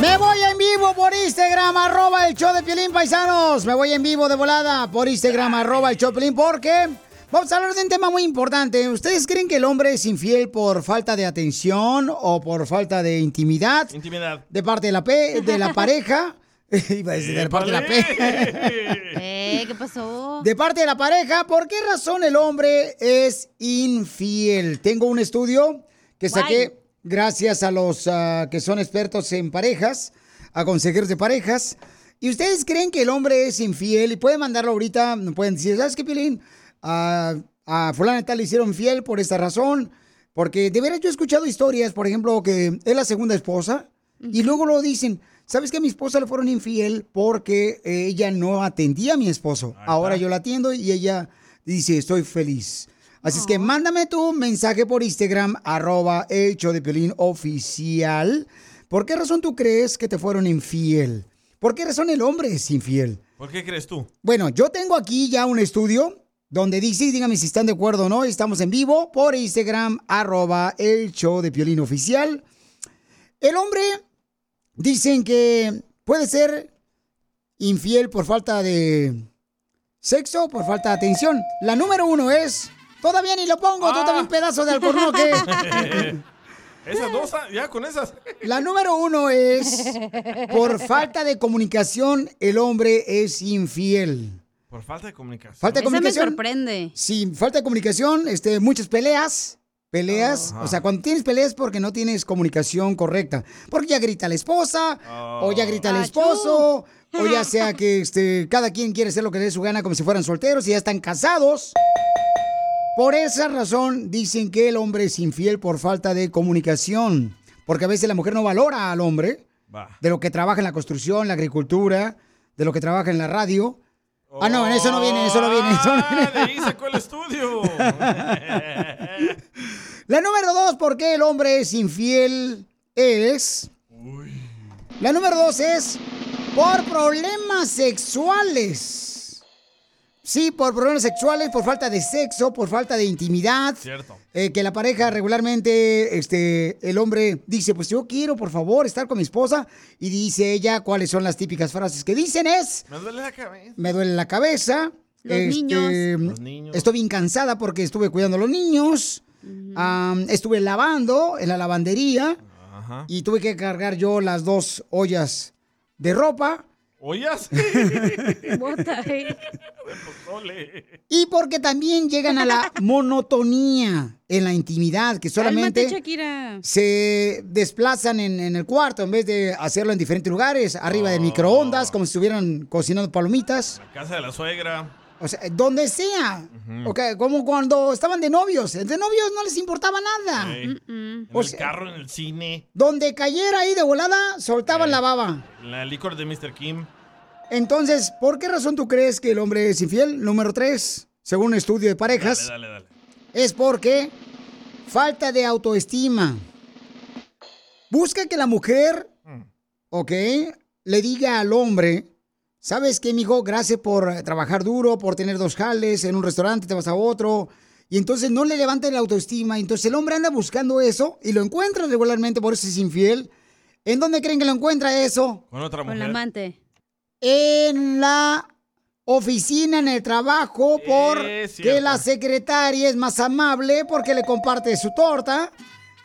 Me voy en vivo por Instagram, arroba el show de Piolín Paisanos. Me voy en vivo de volada por Instagram, arroba el show de Piolín, porque vamos a hablar de un tema muy importante. ¿Ustedes creen que el hombre es infiel por falta de atención o por falta de intimidad? Intimidad. De parte de la, pe- de la pareja. Iba a decir de parte de la pe- ¿Qué pasó? De parte de la pareja, ¿por qué razón el hombre es infiel? Tengo un estudio que saqué gracias a los ah, que son expertos en parejas, a consejeros de parejas. ¿Y ustedes creen que el hombre es infiel? Y pueden mandarlo ahorita, pueden decir, ¿sabes qué, Pilín? a fulana tal le hicieron infiel por esta razón. Porque de veras yo he escuchado historias, por ejemplo, que es la segunda esposa, y luego lo dicen, ¿sabes que a mi esposa le fueron infiel porque eh, ella no atendía a mi esposo? Ahora yo la atiendo y ella dice, estoy feliz. Así es que mándame tu mensaje por Instagram, arroba el show de Piolín oficial. ¿Por qué razón tú crees que te fueron infiel? ¿Por qué razón el hombre es infiel? ¿Por qué crees tú? Bueno, yo tengo aquí ya un estudio donde dice, dígame si están de acuerdo o no, estamos en vivo por Instagram, arroba el show de Piolín oficial. El hombre, dicen que puede ser infiel por falta de sexo o por falta de atención. La número uno es, todavía ni lo pongo, tú también pedazo de alcornoque. esas dos, ah, ya con esas. La número uno es, por falta de comunicación, el hombre es infiel. Por falta de comunicación. Falta de Esa me comunicación. sorprende. Sí, falta de comunicación, este, muchas peleas. Peleas, o sea, cuando tienes peleas porque no tienes comunicación correcta. Porque ya grita la esposa, o ya grita el Achú. esposo, o ya sea que este, cada quien quiere hacer lo que le dé su gana como si fueran solteros y ya están casados. Por esa razón dicen que el hombre es infiel por falta de comunicación. Porque a veces la mujer no valora al hombre de lo que trabaja en la construcción, la agricultura, de lo que trabaja en la radio. Ah, no, en eso no viene, eso no viene. Eso no viene. Ah, de ahí sacó el estudio. La número dos, ¿por qué el hombre es infiel? Es. La número dos es por problemas sexuales. Sí, por problemas sexuales, por falta de sexo, por falta de intimidad. Cierto. Eh, que la pareja regularmente, este, el hombre dice, pues yo quiero, por favor, estar con mi esposa. Y dice ella, ¿cuáles son las típicas frases que dicen? Es, Me duele la cabeza. me duele la cabeza. Los niños. Los niños. Estoy bien cansada porque estuve cuidando a los niños. Estuve lavando en la lavandería. Y tuve que cargar yo las dos ollas de ropa. ¿Ollas? Bota. Y porque también llegan a la monotonía en la intimidad, que solamente Cálmate, se desplazan en, en el cuarto en vez de hacerlo en diferentes lugares, arriba de microondas, como si estuvieran cocinando palomitas. Casa de la suegra. O sea, donde sea. Ok, como cuando estaban de novios. De novios no les importaba nada. En O el sea- carro, en el cine. Donde cayera ahí de volada, soltaban la baba. La licor de Mr. Kim. Entonces, ¿por qué razón tú crees que el hombre es infiel? Número tres, según un estudio de parejas, Dale, dale, dale. es porque falta de autoestima. Busca que la mujer, ok, le diga al hombre, ¿sabes qué, mijo? Gracias por eh, trabajar duro, por tener dos jales en un restaurante, te vas a otro. Y entonces no le levanta la autoestima. Entonces el hombre anda buscando eso y lo encuentra regularmente, por eso es infiel. ¿En dónde creen que lo encuentra eso? Con otra Con mujer. la amante. en la oficina, en el trabajo, porque cierto. la secretaria es más amable porque le comparte su torta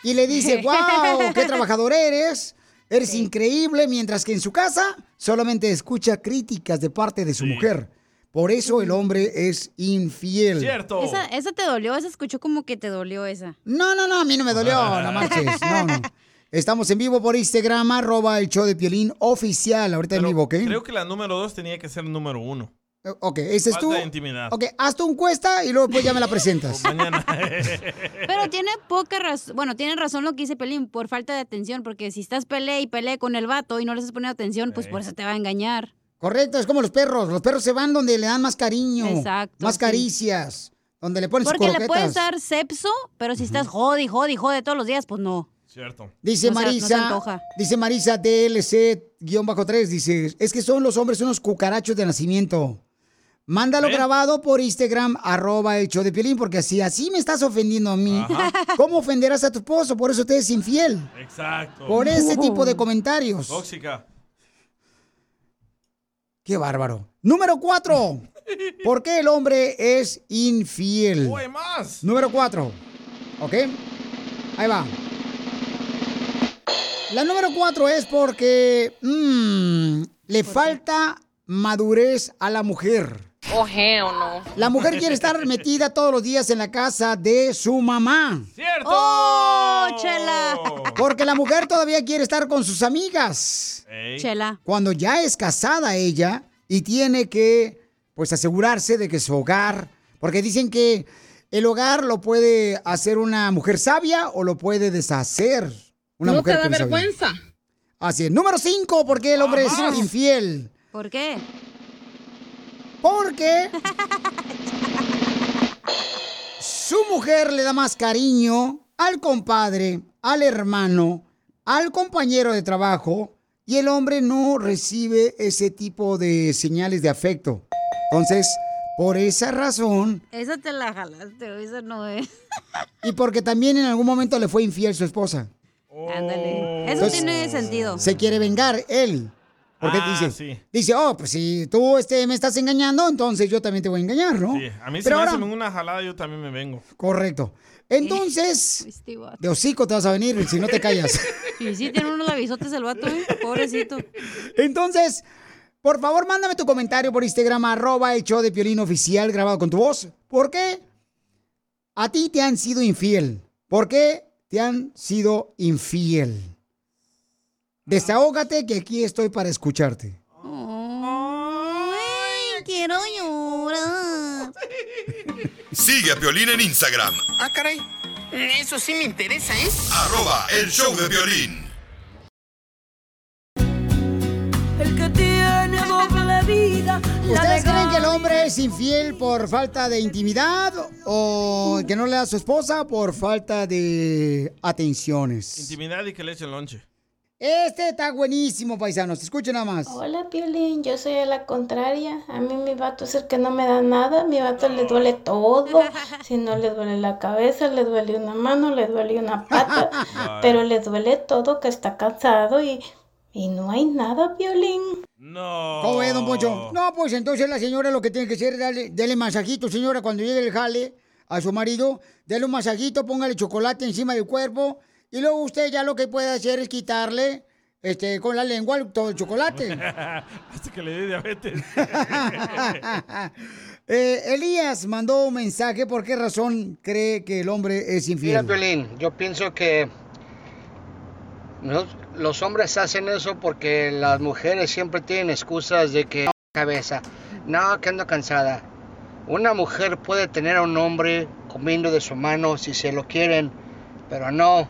y le dice, wow, qué trabajador eres, eres increíble, mientras que en su casa solamente escucha críticas de parte de su mujer. Por eso el hombre es infiel. Esa, esa te dolió, esa escuchó como que te dolió esa. No, no, no, a mí no me dolió, no marches. No, no. Estamos en vivo por Instagram, arroba el show de Piolín oficial, ahorita en vivo, ¿ok? Creo que la número dos tenía que ser número uno. Ok, ese es tú. de intimidad. Ok, haz tu encuesta y luego pues ya me la presentas. Mañana. Pero tiene poca razón, bueno, tiene razón lo que dice Pelín, por falta de atención, porque si estás pelea y pelea con el vato y no le estás poniendo atención, pues por eso te va a engañar. Correcto, es como los perros. Los perros se van donde le dan más cariño. Exacto, Más sí. caricias. Donde le ponen sus Porque le puedes dar sepso, pero si estás jode y jode y jode todos los días, pues no. Cierto. Dice No se- no se Marisa, dice Marisa DLC-3, dice, es que son los hombres unos cucarachos de nacimiento. Mándalo ¿Eh? grabado por Instagram, arroba el show de Piolín, porque así, así me estás ofendiendo a mí. ¿Cómo ofenderás a tu esposo? Por eso te es infiel. Exacto. Por ese tipo de comentarios. Tóxica. Qué bárbaro. Número cuatro. ¿Por qué el hombre es infiel? Número cuatro. ¿Ok? Ahí va. La número cuatro es porque mm, le falta madurez a la mujer. Oh, hell no. La mujer quiere estar metida todos los días en la casa de su mamá. ¡Cierto! ¡Oh, chela! Porque la mujer todavía quiere estar con sus amigas. Chela. Cuando ya es casada ella y tiene que, pues, asegurarse de que su hogar, porque dicen que el hogar lo puede hacer una mujer sabia o lo puede deshacer una ¿No mujer te da vergüenza? Así es. Número 5, porque el hombre Ajá. es infiel. ¿Por qué? Porque su mujer le da más cariño al compadre, al hermano, al compañero de trabajo y el hombre no recibe ese tipo de señales de afecto. Entonces, por esa razón Esa te la jalaste, esa no es. y porque también en algún momento le fue infiel su esposa. Ándale. Eso Entonces, tiene sentido. Se quiere vengar él. Porque Ah, dice, sí. dice, oh, pues si tú este, me estás engañando, entonces yo también te voy a engañar, ¿no? Sí, a mí si Pero me ahora- hacen una jalada, yo también me vengo. Correcto. Entonces, Este de hocico te vas a venir si no te callas. Y sí, tiene unos labisotes el vato, ¿eh? Pobrecito. Entonces, por favor, mándame tu comentario por Instagram, arroba el show de Piolín Oficial, grabado con tu voz. ¿Por qué a ti te han sido infiel? ¿Por qué te han sido infiel? Desahógate que aquí estoy para escucharte. Ay, quiero llorar. Sigue a Piolín en Instagram, Ah, caray. Eso sí me interesa, ¿eh? arroba el show de violín. El que tiene doble vida. la ¿Ustedes de creen que el hombre es infiel por falta de intimidad o que no le da a su esposa por falta de atenciones? Intimidad y que le echen lonche. Este está buenísimo, paisanos. Escuchen nada más. Hola, Piolín, yo soy a la contraria. A mí mi vato es el que no me da nada. Mi vato le duele todo. Si no le duele la cabeza, le duele una mano, le duele una pata. pero le duele todo, que está cansado y, y no hay nada, Piolín. No. ¿Cómo ve, don Poncho? No, pues entonces la señora lo que tiene que hacer es darle, darle masajito, señora, cuando llegue el jale a su marido. Dale un masajito, póngale chocolate encima del cuerpo. Y luego usted ya lo que puede hacer es quitarle este, con la lengua todo el chocolate. Hasta que le dé diabetes. Eh, Elías mandó un mensaje. ¿Por qué razón cree que el hombre es Mira, infiel? Piolín, yo pienso que nos- los hombres hacen eso porque las mujeres siempre tienen excusas de que "No, cabeza, no, que ando cansada. Una mujer puede tener a un hombre comiendo de su mano si se lo quieren, pero no.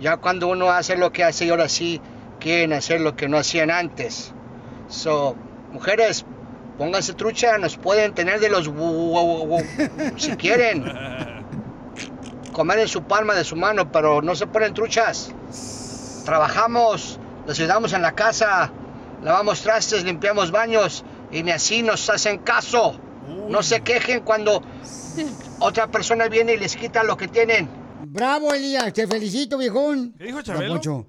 Ya cuando uno hace lo que hace y ahora sí quieren hacer lo que no hacían antes. So, mujeres, pónganse trucha, nos pueden tener de los si quieren comer en su palma de su mano, pero no se ponen truchas. Trabajamos, les ayudamos en la casa, lavamos trastes, limpiamos baños y ni así nos hacen caso. No se quejen cuando otra persona viene y les quita lo que tienen. Bravo, Elías. Te felicito, viejón. ¿Qué dijo Chabelo? Poncho.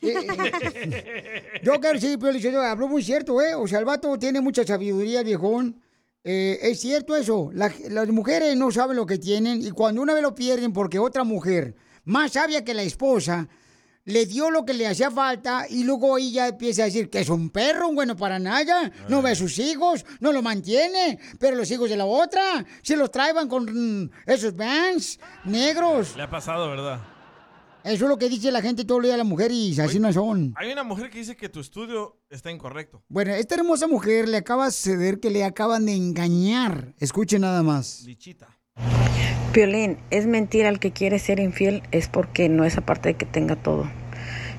Yo quiero decir, habló muy cierto, ¿eh? O sea, el vato tiene mucha sabiduría, el viejón. Eh, es cierto eso. La- las mujeres no saben lo que tienen y cuando una vez lo pierden porque otra mujer, más sabia que la esposa, le dio lo que le hacía falta y luego ella empieza a decir que es un perro, un bueno para nada, no ve a sus hijos, no lo mantiene, pero los hijos de la otra se los traían con esos vans negros. Le ha pasado, ¿verdad? Eso es lo que dice la gente todo el día a la mujer y así no son. Hay una mujer que dice que tu estudio está incorrecto. Bueno, esta hermosa mujer le acaba de suceder que le acaban de engañar. Escuche nada más. Piolín, es mentira el que quiere ser infiel, es porque no es aparte de que tenga todo.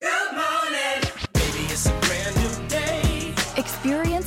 Goodbye.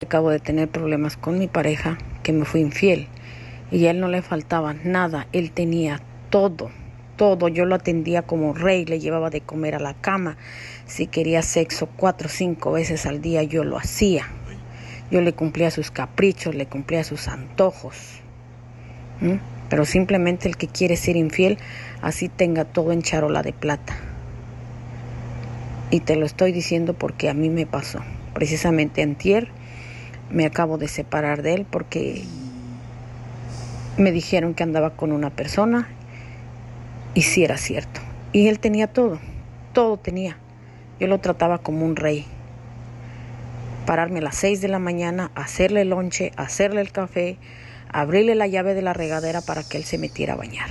Acabo de tener problemas con mi pareja, que me fue infiel. Y a él no le faltaba nada, él tenía todo, todo. Yo lo atendía como rey, le llevaba de comer a la cama. Si quería sexo cuatro o cinco veces al día, yo lo hacía. Yo le cumplía sus caprichos, le cumplía sus antojos. Pero simplemente el que quiere ser infiel, así tenga todo en charola de plata. Y te lo estoy diciendo porque a mí me pasó. Precisamente antier me acabo de separar de él porque me dijeron que andaba con una persona y sí era cierto. Y él tenía todo, todo tenía. Yo lo trataba como un rey. Pararme a las 6 de la mañana, hacerle el lonche, hacerle el café, abrirle la llave de la regadera para que él se metiera a bañar.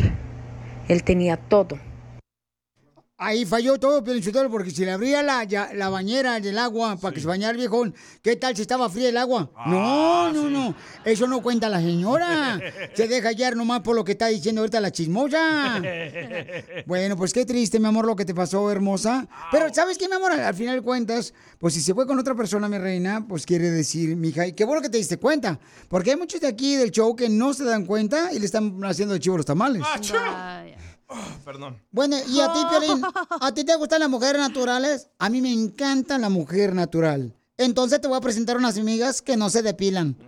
Él tenía todo. Ahí falló todo, Piolinsotelo, porque si le abría la, ya- la bañera del agua para que se bañara el viejón, ¿qué tal si estaba fría el agua? no, no, no. Eso no cuenta la señora. Se deja hallar nomás por lo que está diciendo ahorita la chismosa. Bueno, pues qué triste, mi amor, lo que te pasó, hermosa. Pero, ¿sabes qué, mi amor? Al final de cuentas, pues si se fue con otra persona, mi reina, pues quiere decir, mija, y qué bueno que te diste cuenta. Porque hay muchos de aquí del show que no se dan cuenta y le están haciendo de chivo los tamales. Oh, perdón. Bueno, y a ti, Piolín, ¿a ti te gustan las mujeres naturales? A mí me encanta la mujer natural. Entonces te voy a presentar unas amigas que no se depilan.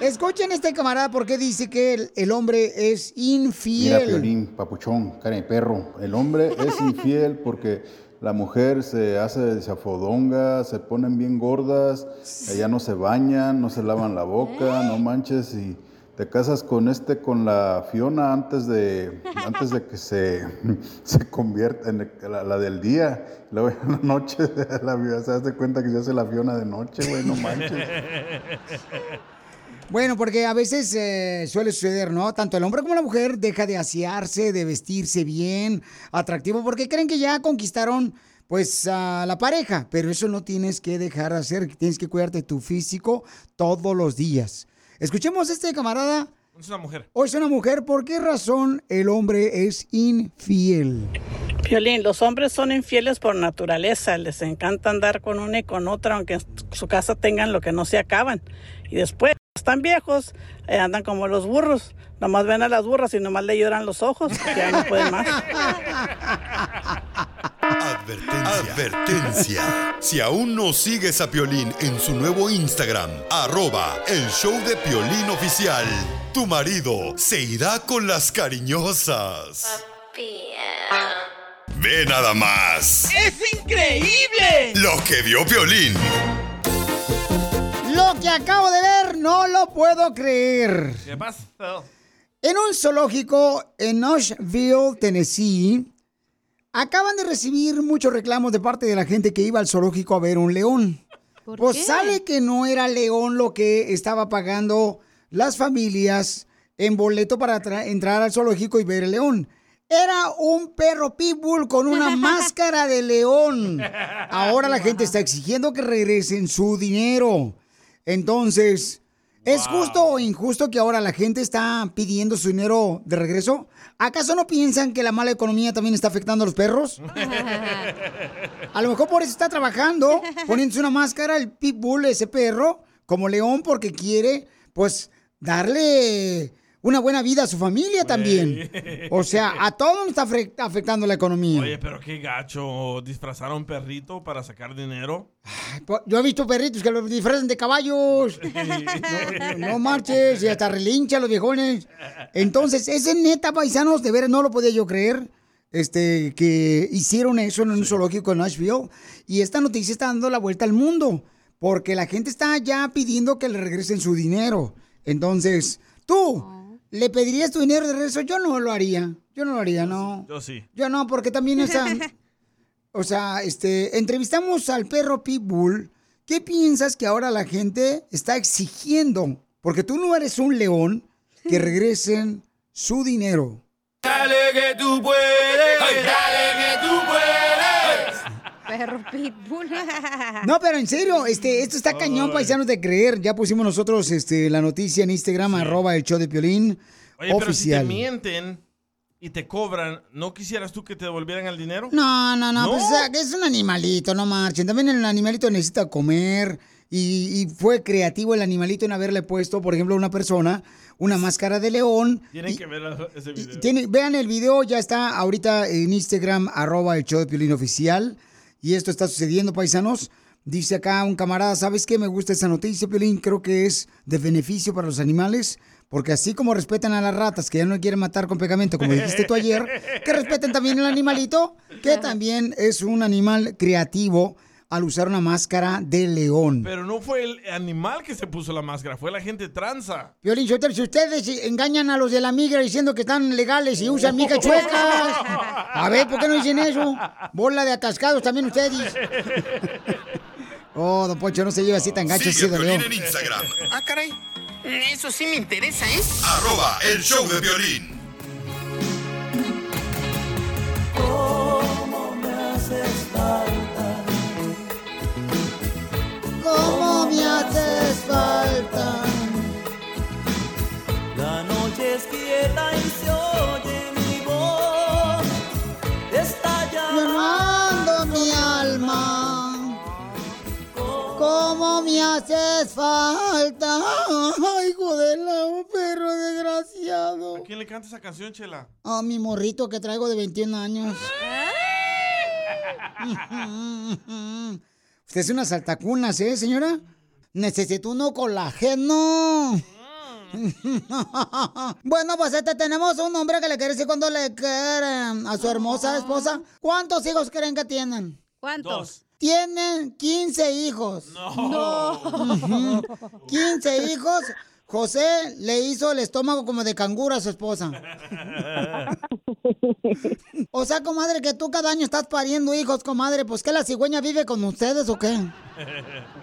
Escuchen este camarada porque dice que el, el hombre es Mira, infiel. Piolín, papuchón, cara de perro. El hombre es infiel porque la mujer se hace desafodonga, se ponen bien gordas, ya no se bañan, no se lavan la boca, no manches y te casas con este, con la Fiona antes de, antes de que se, se convierta en la, del día. Luego la noche la, se hace cuenta que se hace la Fiona de noche, güey, no manches. Bueno, porque a veces eh, suele suceder, ¿no? Tanto el hombre como la mujer deja de asearse, de vestirse bien, atractivo, porque creen que ya conquistaron, pues, a la pareja. Pero eso no tienes que dejar de hacer, tienes que cuidarte tu físico todos los días. Escuchemos a este camarada. Es una mujer. O es una mujer, ¿por qué razón el hombre es infiel? Violín, los hombres son infieles por naturaleza, les encanta andar con una y con otra, aunque en su casa tengan lo que no se acaban. Y después, están viejos, eh, andan como los burros, nomás ven a las burras y nomás le lloran los ojos, ya no pueden más. Advertencia. Advertencia. Si aún no sigues a Piolín en su nuevo Instagram, arroba el show de Piolín oficial, tu marido se irá con las cariñosas. Ve nada más. ¡Es increíble! Lo que vio Piolín. Lo que acabo de ver, no lo puedo creer. ¿Qué pasa? En un zoológico en Nashville, Tennessee, acaban de recibir muchos reclamos de parte de la gente que iba al zoológico a ver un león. ¿Por pues qué? sale que no era león lo que estaba pagando las familias en boleto para tra- entrar al zoológico y ver el león. Era un perro pitbull con una máscara de león. Ahora la gente está exigiendo que regresen su dinero. Entonces, ¿es justo o injusto que ahora la gente está pidiendo su dinero de regreso? ¿Acaso no piensan que la mala economía también está afectando a los perros? A lo mejor por eso está trabajando, poniéndose una máscara, el pitbull, ese perro, como león, porque quiere, pues, darle una buena vida a su familia también. O sea, a todos nos está afectando la economía. Oye, pero qué gacho. Disfrazar a un perrito para sacar dinero. Po- Yo he visto perritos que los disfrazan de caballos. No, no marches, y hasta relincha los viejones. Entonces, ese neta, paisanos, de veras no lo podía yo creer. Este, que hicieron eso en un zoológico en Nashville. Y esta noticia está dando la vuelta al mundo. Porque la gente está ya pidiendo que le regresen su dinero. Entonces, tú, ¿le pedirías tu dinero de regreso? Yo no lo haría. Yo no lo haría, no. Yo sí. Yo no, porque también esa... O sea, este, entrevistamos al perro Pitbull. ¿Qué piensas que ahora la gente está exigiendo? Porque tú no eres un león, que regresen su dinero. Dale que tú puedes, dale que tú puedes. Perro pitbull. No, pero en serio, este, esto está cañón, paisanos de creer. Ya pusimos nosotros este, la noticia en Instagram, arroba el show de Piolín Oye, pero si te oficial. mienten y te cobran, ¿no quisieras tú que te devolvieran el dinero? No, no, no, ¿No? pues o sea, que es un animalito, no marchen. También el animalito necesita comer y, y fue creativo el animalito en haberle puesto, por ejemplo, a una persona una máscara de león. Tienen que ver ese video. Tiene- vean el video, ya está ahorita en Instagram, arroba el show de Piolín oficial. Y esto está sucediendo, paisanos. Dice acá un camarada, ¿sabes qué? Me gusta esa noticia, Piolín. Creo que es de beneficio para los animales. Porque así como respetan a las ratas, que ya no quieren matar con pegamento, como dijiste tú ayer, que respeten también el animalito, que también es un animal creativo al usar una máscara de león. Pero no fue el animal que se puso la máscara, fue la gente tranza. Violín Sotelo, si ustedes engañan a los de la migra diciendo que están legales y usan migas chuecas. A ver, ¿por qué no dicen eso? Bola de atascados también ustedes. Oh, don Poncho, no se lleva así tan gacho Sigue león. en Instagram, Ah, caray. Eso sí me interesa, ¿eh? arroba el show de violín. ¿Cómo me haces falta? ¿Cómo me haces falta? La noche es quieta y se oye mi voz. Está Llamando mi alma. ¿Cómo me haces falta? Ay, hijo de la perro desgraciado. ¿A quién le canta esa canción, Chela? A mi morrito que traigo de 21 años. Usted es una saltacunas, ¿eh, señora? Necesito uno colágeno. bueno, pues este tenemos un hombre que le quiere decir cuando le quiere a su hermosa esposa. ¿Cuántos hijos creen que tienen? ¿Cuántos? Tienen 15 hijos. No. 15 hijos. José le hizo el estómago como de canguro a su esposa. O sea, comadre, que tú cada año estás pariendo hijos, comadre. Pues que la cigüeña vive con ustedes o qué?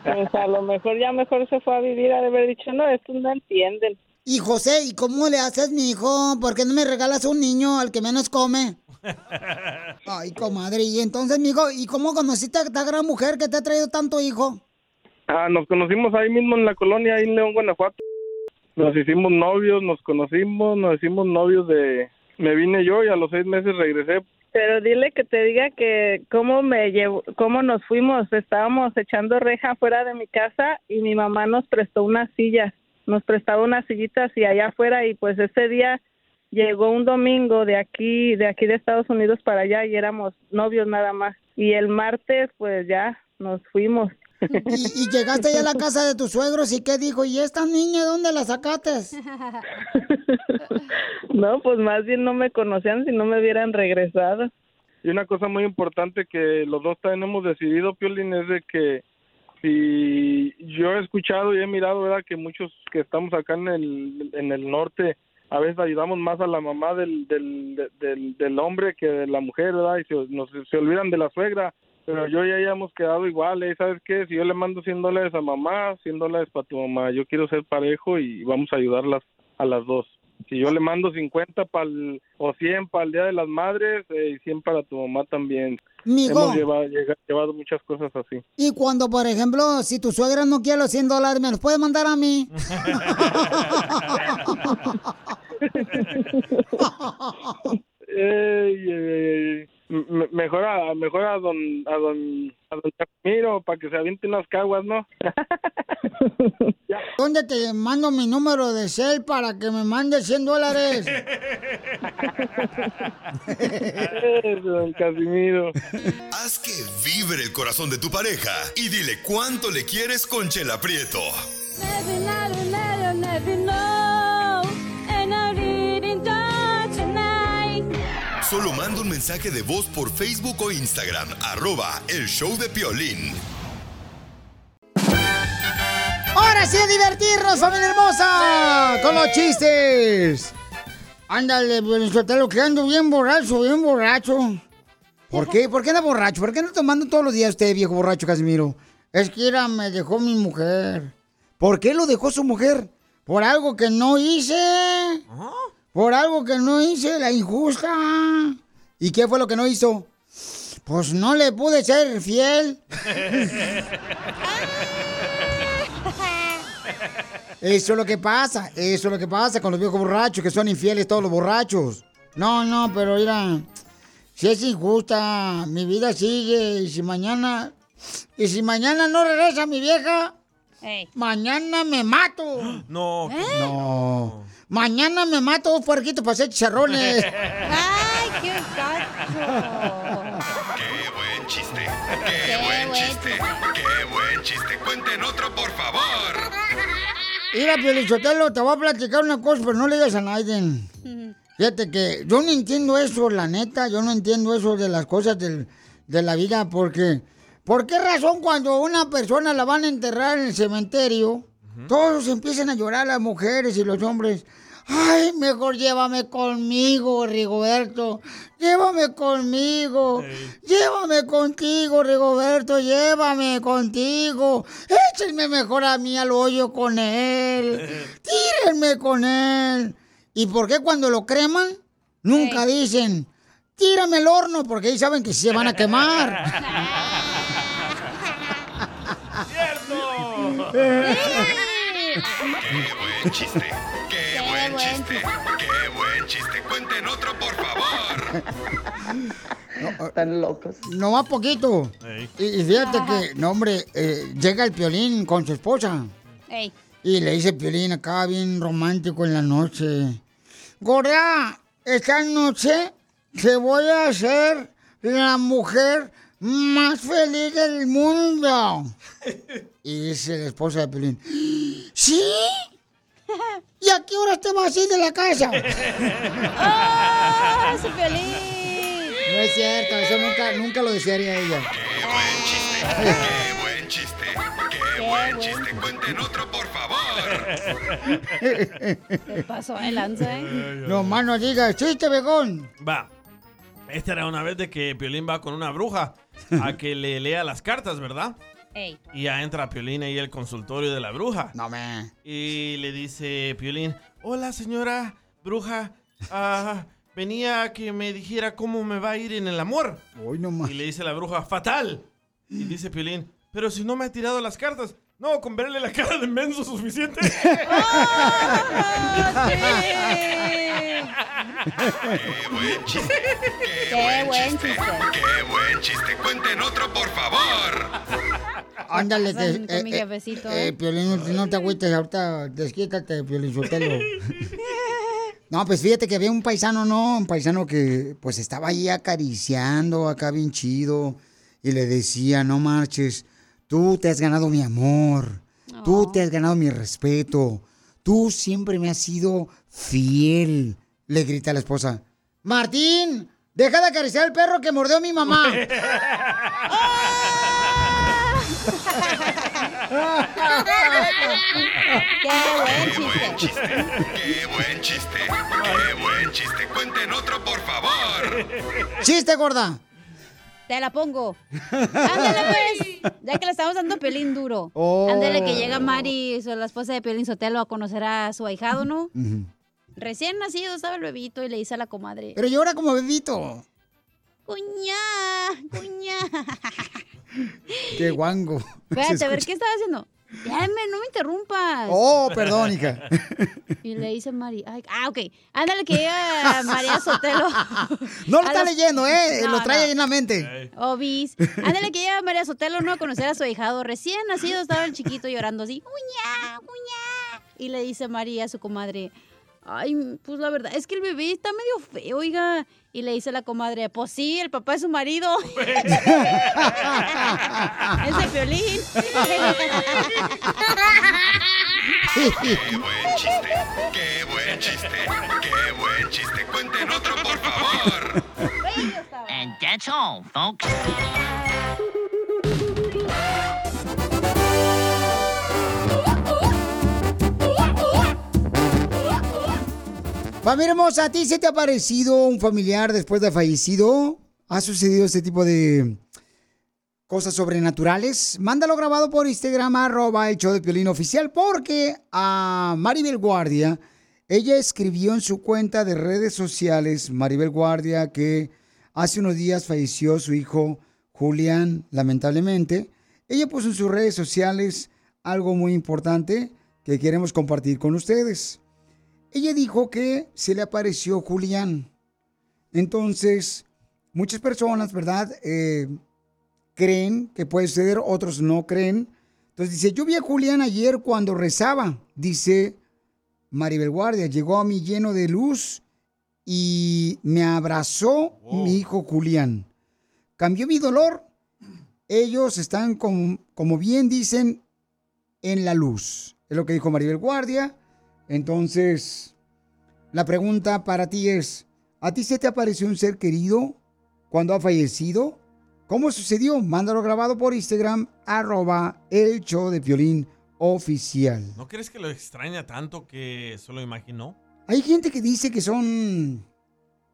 Pues a lo mejor ya mejor se fue a vivir, de haber dicho, no, estos no entienden. Y José, ¿y cómo le haces, mi hijo? ¿Por qué no me regalas un niño al que menos come? Ay, comadre, y entonces, mi hijo, ¿y cómo conociste a esta gran mujer que te ha traído tanto hijo? Ah, nos conocimos ahí mismo en la colonia, ahí en León, Guanajuato. Nos hicimos novios, nos conocimos, nos hicimos novios de... Me vine yo y a los seis meses regresé. Pero dile que te diga que cómo me cómo nos fuimos. Estábamos echando reja fuera de mi casa y mi mamá nos prestó unas sillas, nos prestaba unas sillitas y allá afuera y pues ese día llegó un domingo de aquí, de aquí de Estados Unidos para allá y éramos novios nada más. Y el martes pues ya nos fuimos. Y, y llegaste ya a la casa de tus suegros y qué dijo, ¿y esta niña dónde la sacaste? No, pues más bien no me conocían si no me hubieran regresado. Y una cosa muy importante que los dos también hemos decidido, Piolín, es de que si yo he escuchado y he mirado, ¿verdad? Que muchos que estamos acá en el, en el norte a veces ayudamos más a la mamá del, del, de- del, del hombre que de la mujer, ¿verdad? Y se, nos, se olvidan de la suegra. Pero yo y ella hemos quedado igual, ¿eh? ¿sabes qué? Si yo le mando 100 dólares a mamá, 100 dólares para tu mamá. Yo quiero ser parejo y vamos a ayudarlas a las dos. Si yo le mando 50 pa'l, o 100 para el Día de las Madres eh, y 100 para tu mamá también. Mijo. Hemos llevado, llevado muchas cosas así. Y cuando, por ejemplo, si tu suegra no quiere los 100 dólares, ¿me los puede mandar a mí? Ey, ey, ey. Me- Mejor a, mejor a don a don Casimiro para que se aviente unas caguas, ¿no? ¿Dónde te mando mi número de cel para que me mande 100 dólares? Don Casimiro. Haz que vibre el corazón de tu pareja y dile cuánto le quieres con Chela Prieto. Never, never, never, Solo manda un mensaje de voz por Facebook o Instagram, arroba el show de Piolín. Ahora sí a divertirnos, familia hermosa, con los chistes. Ándale, lo que ando bien borracho, bien borracho. ¿Por qué? ¿Por qué anda borracho? ¿Por qué anda tomando todos los días usted, viejo borracho Casimiro? Es que era, me dejó mi mujer. ¿Por qué lo dejó su mujer? Por algo que no hice. Por algo que no hice, la injusta. ¿Y qué fue lo que no hizo? Pues no le pude ser fiel. Eso es lo que pasa, eso es lo que pasa con los viejos borrachos, que son infieles todos los borrachos. No, no, pero mira, si es injusta, mi vida sigue, y si mañana, y si mañana no regresa mi vieja, mañana me mato. No. No. Mañana me mato dos puerquitos para hacer chicharrones. Ay, qué gacho. ¡Qué buen chiste! ¡Qué buen chiste! ¡Qué buen chiste! ¡Cuenten otro, por favor! Mira, Pielichotelo, te voy a platicar una cosa, pero no le digas a nadie. Fíjate que yo no entiendo eso, la neta, yo no entiendo eso de las cosas del- de la vida, porque ¿por qué razón cuando una persona la van a enterrar en el cementerio, todos empiezan a llorar, las mujeres y los hombres? Ay, mejor llévame conmigo, Rigoberto. Llévame conmigo. Llévame contigo, Rigoberto. Llévame contigo. Échenme mejor a mí al hoyo con él. Tírenme con él. ¿Y por qué cuando lo creman? Nunca dicen, tírame el horno, porque ahí saben que se van a quemar. ¡Qué buen chiste! ¡Qué buen chiste! ¡Qué buen chiste! ¡Cuenten otro, por favor! Están locos. No va poquito. Y, y fíjate que, no, hombre, eh, llega el piolín con su esposa. Ey. Y le dice Piolín acá bien romántico en la noche. Gorda, esta noche te voy a hacer la mujer más feliz del mundo. Y dice la esposa de Piolín, ¿sí? ¿Y a qué horas te vas a ir de la casa? ¡Oh, ese Piolín! No es cierto, eso nunca, nunca lo desearía ella. ¡Qué buen chiste! ¡Qué buen chiste! ¡Qué buen chiste! ¡Cuenten otro, por favor! Se pasó de lanza, ¿eh? No más no digas, chiste, begón. Va. Esta era una vez de que Piolín va con una bruja a que le lea las cartas, ¿verdad? Ey. Y ya entra Piolín ahí al consultorio de la bruja. No me. Y le dice Piolín, hola señora bruja, ah, venía a que me dijera cómo me va a ir en el amor. Hoy no Y le dice la bruja, fatal. Y dice Piolín, pero si no me ha tirado las cartas. No, con verle la cara de menso suficiente. ¡Qué buen chiste! ¡Qué, Qué buen, buen chiste! chiste. ¡Qué buen chiste! ¡Cuenten otro, por favor! Ándale, Con- que, con mi jefecito, eh, ¿eh? Piolín, no, no te agüites ahorita, desquítate, Piolín Sotelo. No, pues fíjate que había un paisano, ¿no? Un paisano que pues estaba ahí acariciando acá bien chido y le decía, no marches, tú te has ganado mi amor, tú te has ganado mi respeto, tú siempre me has sido fiel, le grita a la esposa. Martín, deja de acariciar al perro que mordió a mi mamá. ¡Qué buen chiste! ¡Qué buen chiste! ¡Qué buen chiste! ¡Cuenten otro, por favor! ¡Chiste, gorda! Te la pongo. Ándale, pues. Ya que le estamos dando pelín duro. Oh. Ándale, que llega Mari, la esposa de Pelín Sotelo, a conocer a su ahijado, ¿no? Recién nacido estaba el bebito y le dice a la comadre. Pero llora como bebito. Cuñá, cuñá. Qué guango. Espérate, a ver. ¿qué estaba haciendo? Déjame, no me interrumpas. Oh, perdón, hija. Y le dice Mari, ay, ah, ok. Ándale, que llega María Sotelo. No lo A está los- leyendo, ¿eh? No, lo trae no. ahí en la mente. Obis. Ándale, que llega María Sotelo, ¿no? A conocer a su ahijado. Recién nacido estaba el chiquito llorando así. ¡Uña, uña! Y le dice María a su comadre, ay, pues la verdad, es que el bebé está medio feo, oiga. Y le dice la comadre, pues sí, el papá es su marido. Ese violín. ¡Qué buen chiste! ¡Qué buen chiste! ¡Qué buen chiste! ¡Cuenten otro, por favor! And that's all, folks. Familia hermosa, ¿a ti se te ha parecido un familiar después de fallecido? ¿Ha sucedido este tipo de cosas sobrenaturales? Mándalo grabado por Instagram, arroba el show de Piolín Oficial, porque a Maribel Guardia, ella escribió en su cuenta de redes sociales, Maribel Guardia, que hace unos días falleció su hijo Julián, lamentablemente. Ella puso en sus redes sociales algo muy importante que queremos compartir con ustedes. Ella dijo que se le apareció Julián. Entonces, muchas personas, ¿verdad? Eh, creen que puede suceder, otros no creen. Entonces dice, yo vi a Julián ayer cuando rezaba, dice Maribel Guardia, llegó a mí lleno de luz y me abrazó mi hijo Julián. Cambió mi dolor. Ellos están como, como bien dicen, en la luz. Es lo que dijo Maribel Guardia. Entonces, la pregunta para ti es, ¿a ti se te apareció un ser querido cuando ha fallecido? ¿Cómo sucedió? Mándalo grabado por Instagram, arroba el show de violín oficial. ¿No crees que lo extraña tanto que se lo imaginó? Hay gente que dice que son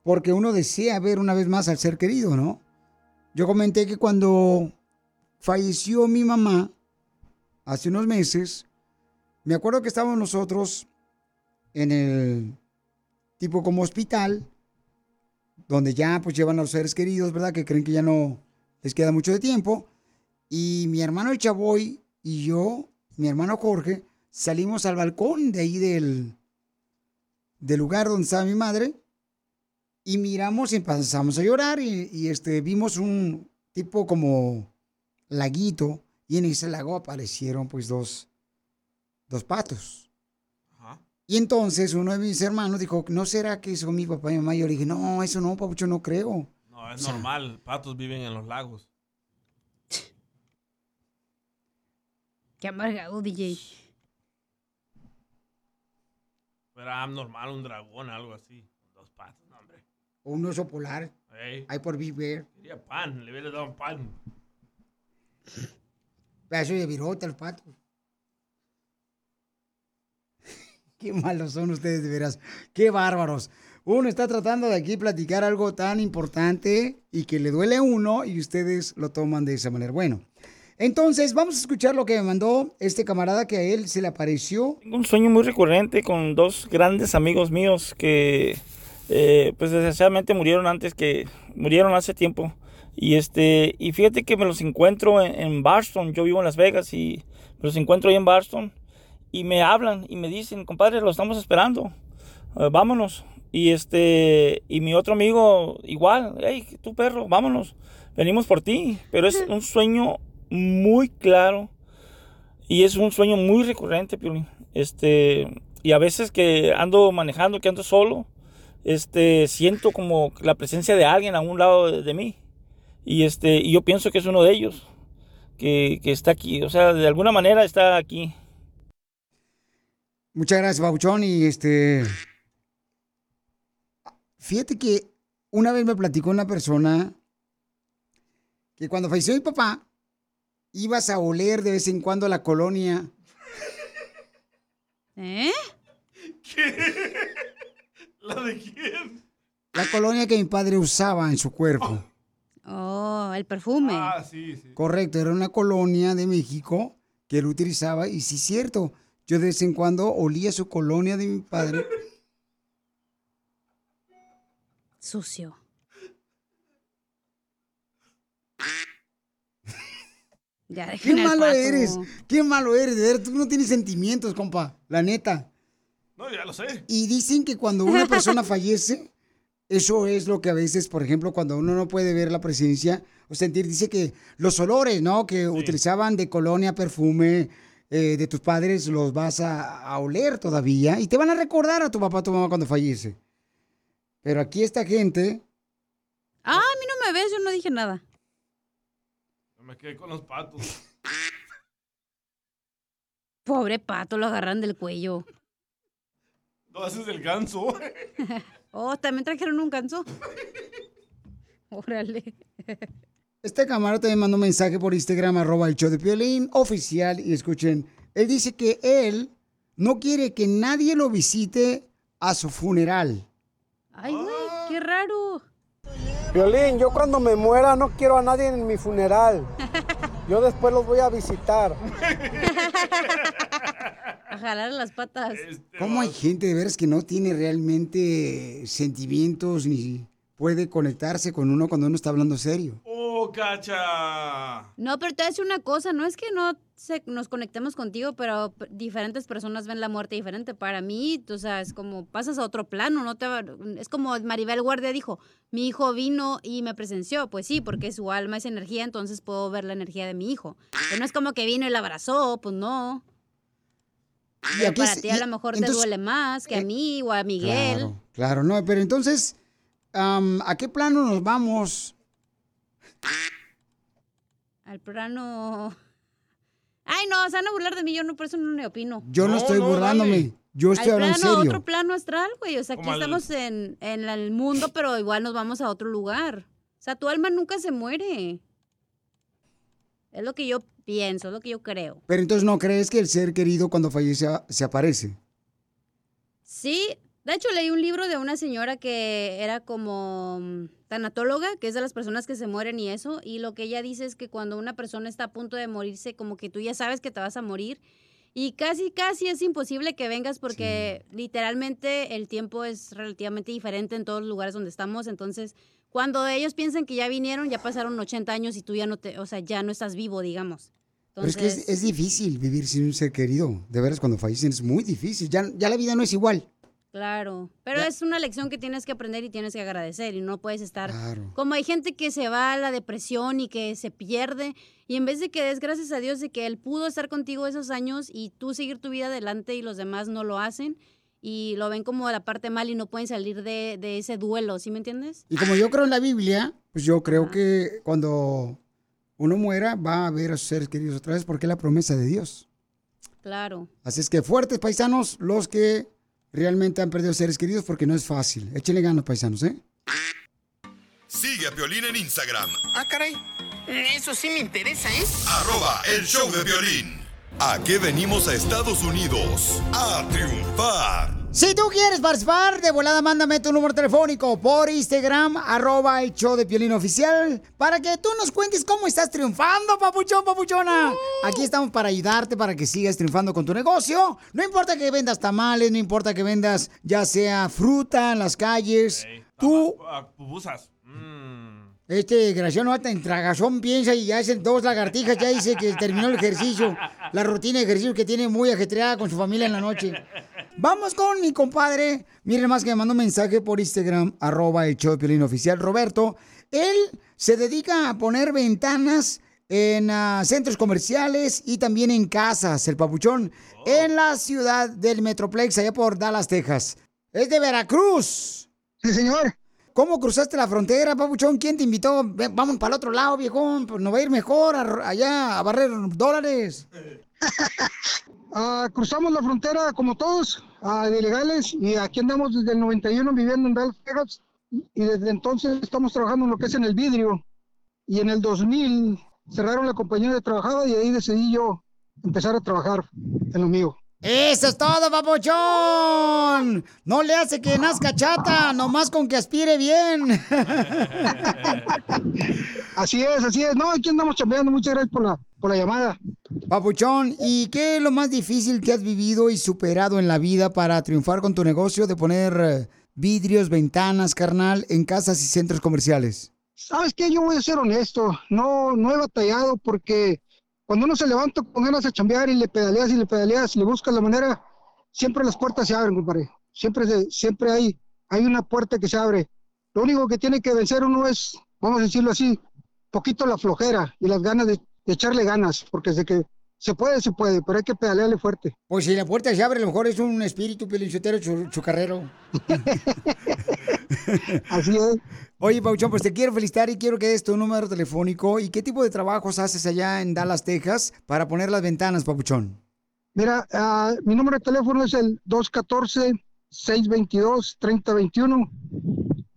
porque uno desea ver una vez más al ser querido, ¿no? Yo comenté que cuando falleció mi mamá, hace unos meses, me acuerdo que estábamos nosotros en el tipo como hospital, donde ya pues llevan a los seres queridos, ¿verdad? Que creen que ya no les queda mucho de tiempo. Y mi hermano el Chavoy y yo, mi hermano Jorge, salimos al balcón de ahí del, del lugar donde estaba mi madre y miramos y empezamos a llorar y, y, este, vimos un tipo como laguito y en ese lago aparecieron pues dos, dos patos. Y entonces uno de mis hermanos dijo, ¿no será que son mi papá y mi mamá? Y yo le dije, no, eso no, papucho, no creo. No, es O sea, normal. Patos viven en los lagos. Qué amargado, DJ. Era normal un dragón, algo así. Dos patos, no, hombre. O un oso polar. Hay por Bear. Quería pan, le hubiera dado un pan. Pedazo de virote al pato. Qué malos son ustedes, de veras. Qué bárbaros. Uno está tratando de aquí platicar algo tan importante y que le duele a uno y ustedes lo toman de esa manera. Bueno, entonces vamos a escuchar lo que me mandó este camarada que a él se le apareció. Tengo un sueño muy recurrente con dos grandes amigos míos que, eh, pues desgraciadamente murieron antes que murieron hace tiempo. Y este, y fíjate que me los encuentro en, en Barston. Yo vivo en Las Vegas y me los encuentro ahí en Barston. Y me hablan y me dicen, compadre, lo estamos esperando. eh, vámonos. Y este, y mi otro amigo igual, hey, tu perro, vámonos. Venimos por ti. Pero es un sueño muy claro y es un sueño muy recurrente, Piolín. Este, y a veces que ando manejando, que ando solo, este, siento como la presencia de alguien a un lado de, de mí. Y este, y yo pienso que es uno de ellos, que, que está aquí. O sea, de alguna manera está aquí. Muchas gracias, Babuchón. Y este. Fíjate que una vez me platicó una persona que cuando falleció mi papá, ibas a oler de vez en cuando la colonia ¿Eh? ¿La de quién? La colonia que mi padre usaba en su cuerpo. Oh, el perfume. Ah, sí, sí. Correcto, era una colonia de México que él utilizaba y sí es cierto, yo de vez en cuando olía su colonia de mi padre. Sucio. Ya Qué malo pato. eres, qué malo eres, de ver, tú no tienes sentimientos, compa, la neta. No, ya lo sé. Y dicen que cuando una persona fallece, eso es lo que a veces, por ejemplo, cuando uno no puede ver la presencia o sentir, dice que los olores, ¿no? Que utilizaban de colonia, perfume eh, de tus padres, los vas a, a oler todavía y te van a recordar a tu papá, a tu mamá cuando fallece. Pero aquí esta gente, Ah, a mí no me ves, yo no dije nada. Me quedé con los patos. Pobre pato, lo agarran del cuello. No, ese es el ganso. oh, también trajeron un ganso. Órale. Este camarada también mandó un mensaje por Instagram, arroba el show de Piolín oficial, y escuchen, él dice que él no quiere que nadie lo visite a su funeral. Ay, güey, qué raro. Violín, yo cuando me muera no quiero a nadie en mi funeral. Yo después los voy a visitar. A jalar las patas. ¿Cómo hay gente de veras que no tiene realmente sentimientos ni puede conectarse con uno cuando uno está hablando serio? ¡Oh, cacha! No, pero te voy a decir una cosa, no es que no se- nos conectemos contigo, pero diferentes personas ven la muerte diferente. Para mí, o sea, es como pasas a otro plano, no te va- es como Maribel Guardia dijo, mi hijo vino y me presenció, pues sí, porque su alma es energía, entonces puedo ver la energía de mi hijo. Pero no es como que vino y la abrazó, pues no. Y aquí para es- ti a y- lo mejor entonces- te duele más que a mí o a Miguel. Claro, claro, no, pero entonces, ¿a qué plano nos vamos? Al plano... Ay, no, se van a burlar de mí, yo no, por eso no me opino. Yo no, estoy burlándome, yo estoy Al hablando en plano, serio. otro plano astral, güey. O sea, aquí Como al- estamos en, en el mundo, pero igual nos vamos a otro lugar. O sea, tu alma nunca se muere. Es lo que yo pienso, es lo que yo creo. Pero entonces, ¿no crees que el ser querido cuando fallece se aparece? Sí, de hecho leí un libro de una señora que era como mm, tanatóloga, que es de las personas que se mueren y eso, y lo que ella dice es que cuando una persona está a punto de morirse, como que tú ya sabes que te vas a morir, y casi, casi es imposible que vengas porque literalmente el tiempo es relativamente diferente en todos los lugares donde estamos, entonces cuando ellos piensan que ya vinieron, ya pasaron 80 años y tú ya no te, o sea, ya no estás vivo, digamos. Pero es que es, difícil vivir sin un ser querido. De veras, cuando fallecen es muy difícil. Ya, ya la vida no es igual. Claro, pero Ya. es una lección que tienes que aprender y tienes que agradecer y no puedes estar Claro. como hay gente que se va a la depresión y que se pierde y en vez de que des gracias a Dios de que él pudo estar contigo esos años y tú seguir tu vida adelante y los demás no lo hacen y lo ven como la parte mal y no pueden salir de, de ese duelo, ¿sí me entiendes? Y como yo creo en la Biblia, pues yo creo que cuando uno muera va a ver a sus seres queridos otra vez porque es la promesa de Dios. Claro. Así es que fuertes paisanos los que realmente han perdido seres queridos porque no es fácil. Échenle ganas paisanos, ¿eh? Sigue a Piolín en Instagram, Ah, caray. Eso sí me interesa, ¿eh? arroba el show de violín. ¿A qué venimos a Estados Unidos? A triunfar. Si tú quieres participar, de volada mándame tu número telefónico por Instagram, arroba el show de Piolín Oficial, para que tú nos cuentes cómo estás triunfando, papuchón, papuchona. Aquí estamos para ayudarte, para que sigas triunfando con tu negocio. No importa que vendas tamales, no importa que vendas ya sea fruta en las calles. Tú, Ah. Este desgraciado no hasta en tragazón piensa y ya hacen dos lagartijas, ya dice que terminó el ejercicio, la rutina de ejercicio que tiene muy ajetreada con su familia en la noche. Vamos con mi compadre. Miren más que me mandó un mensaje por Instagram, arroba el show de Piolín oficial, Roberto. Él se dedica a poner ventanas en ah, centros comerciales y también en casas, el papuchón, en la ciudad del Metroplex, allá por Dallas, Texas. Es de Veracruz. Sí, señor. ¿Cómo cruzaste la frontera, papuchón? ¿Quién te invitó? Vamos para el otro lado, viejón. Pues nos va a ir mejor allá a barrer dólares. Ah, cruzamos la frontera como todos, ah, de ilegales, y aquí andamos desde el 91 viviendo en Texas, y desde entonces estamos trabajando en lo que es en el vidrio. Y en el 2000 cerraron la compañía de trabajaba y ahí decidí yo empezar a trabajar en lo mío. Eso es todo, papuchón. No le hace que nazca chata, nomás con que aspire bien. Así es, así es. No, aquí andamos chambeando. Muchas gracias por la, por la llamada. Papuchón, ¿y qué es lo más difícil que has vivido y superado en la vida para triunfar con tu negocio de poner eh, vidrios, ventanas, carnal, en casas y centros comerciales? ¿Sabes qué? Yo voy a ser honesto. No, no he batallado porque cuando uno se levanta con ganas de chambear y le pedaleas y le pedaleas, le buscas la manera, siempre las puertas se abren, compadre. Siempre, se- siempre hay, hay una puerta que se abre. Lo único que tiene que vencer uno es, vamos a decirlo así, poquito la flojera y las ganas de, de echarle ganas, porque de que se puede, se puede, pero hay que pedalearle fuerte. Pues si la puerta se abre, a lo mejor es un espíritu pelinchotero chu- chucarrero. Así es. Oye, Pauchón, pues te quiero felicitar y quiero que des tu número telefónico y qué tipo de trabajos haces allá en Dallas, Texas, para poner las ventanas, Papuchón. Mira, ah, mi número de teléfono es el 214-622-3021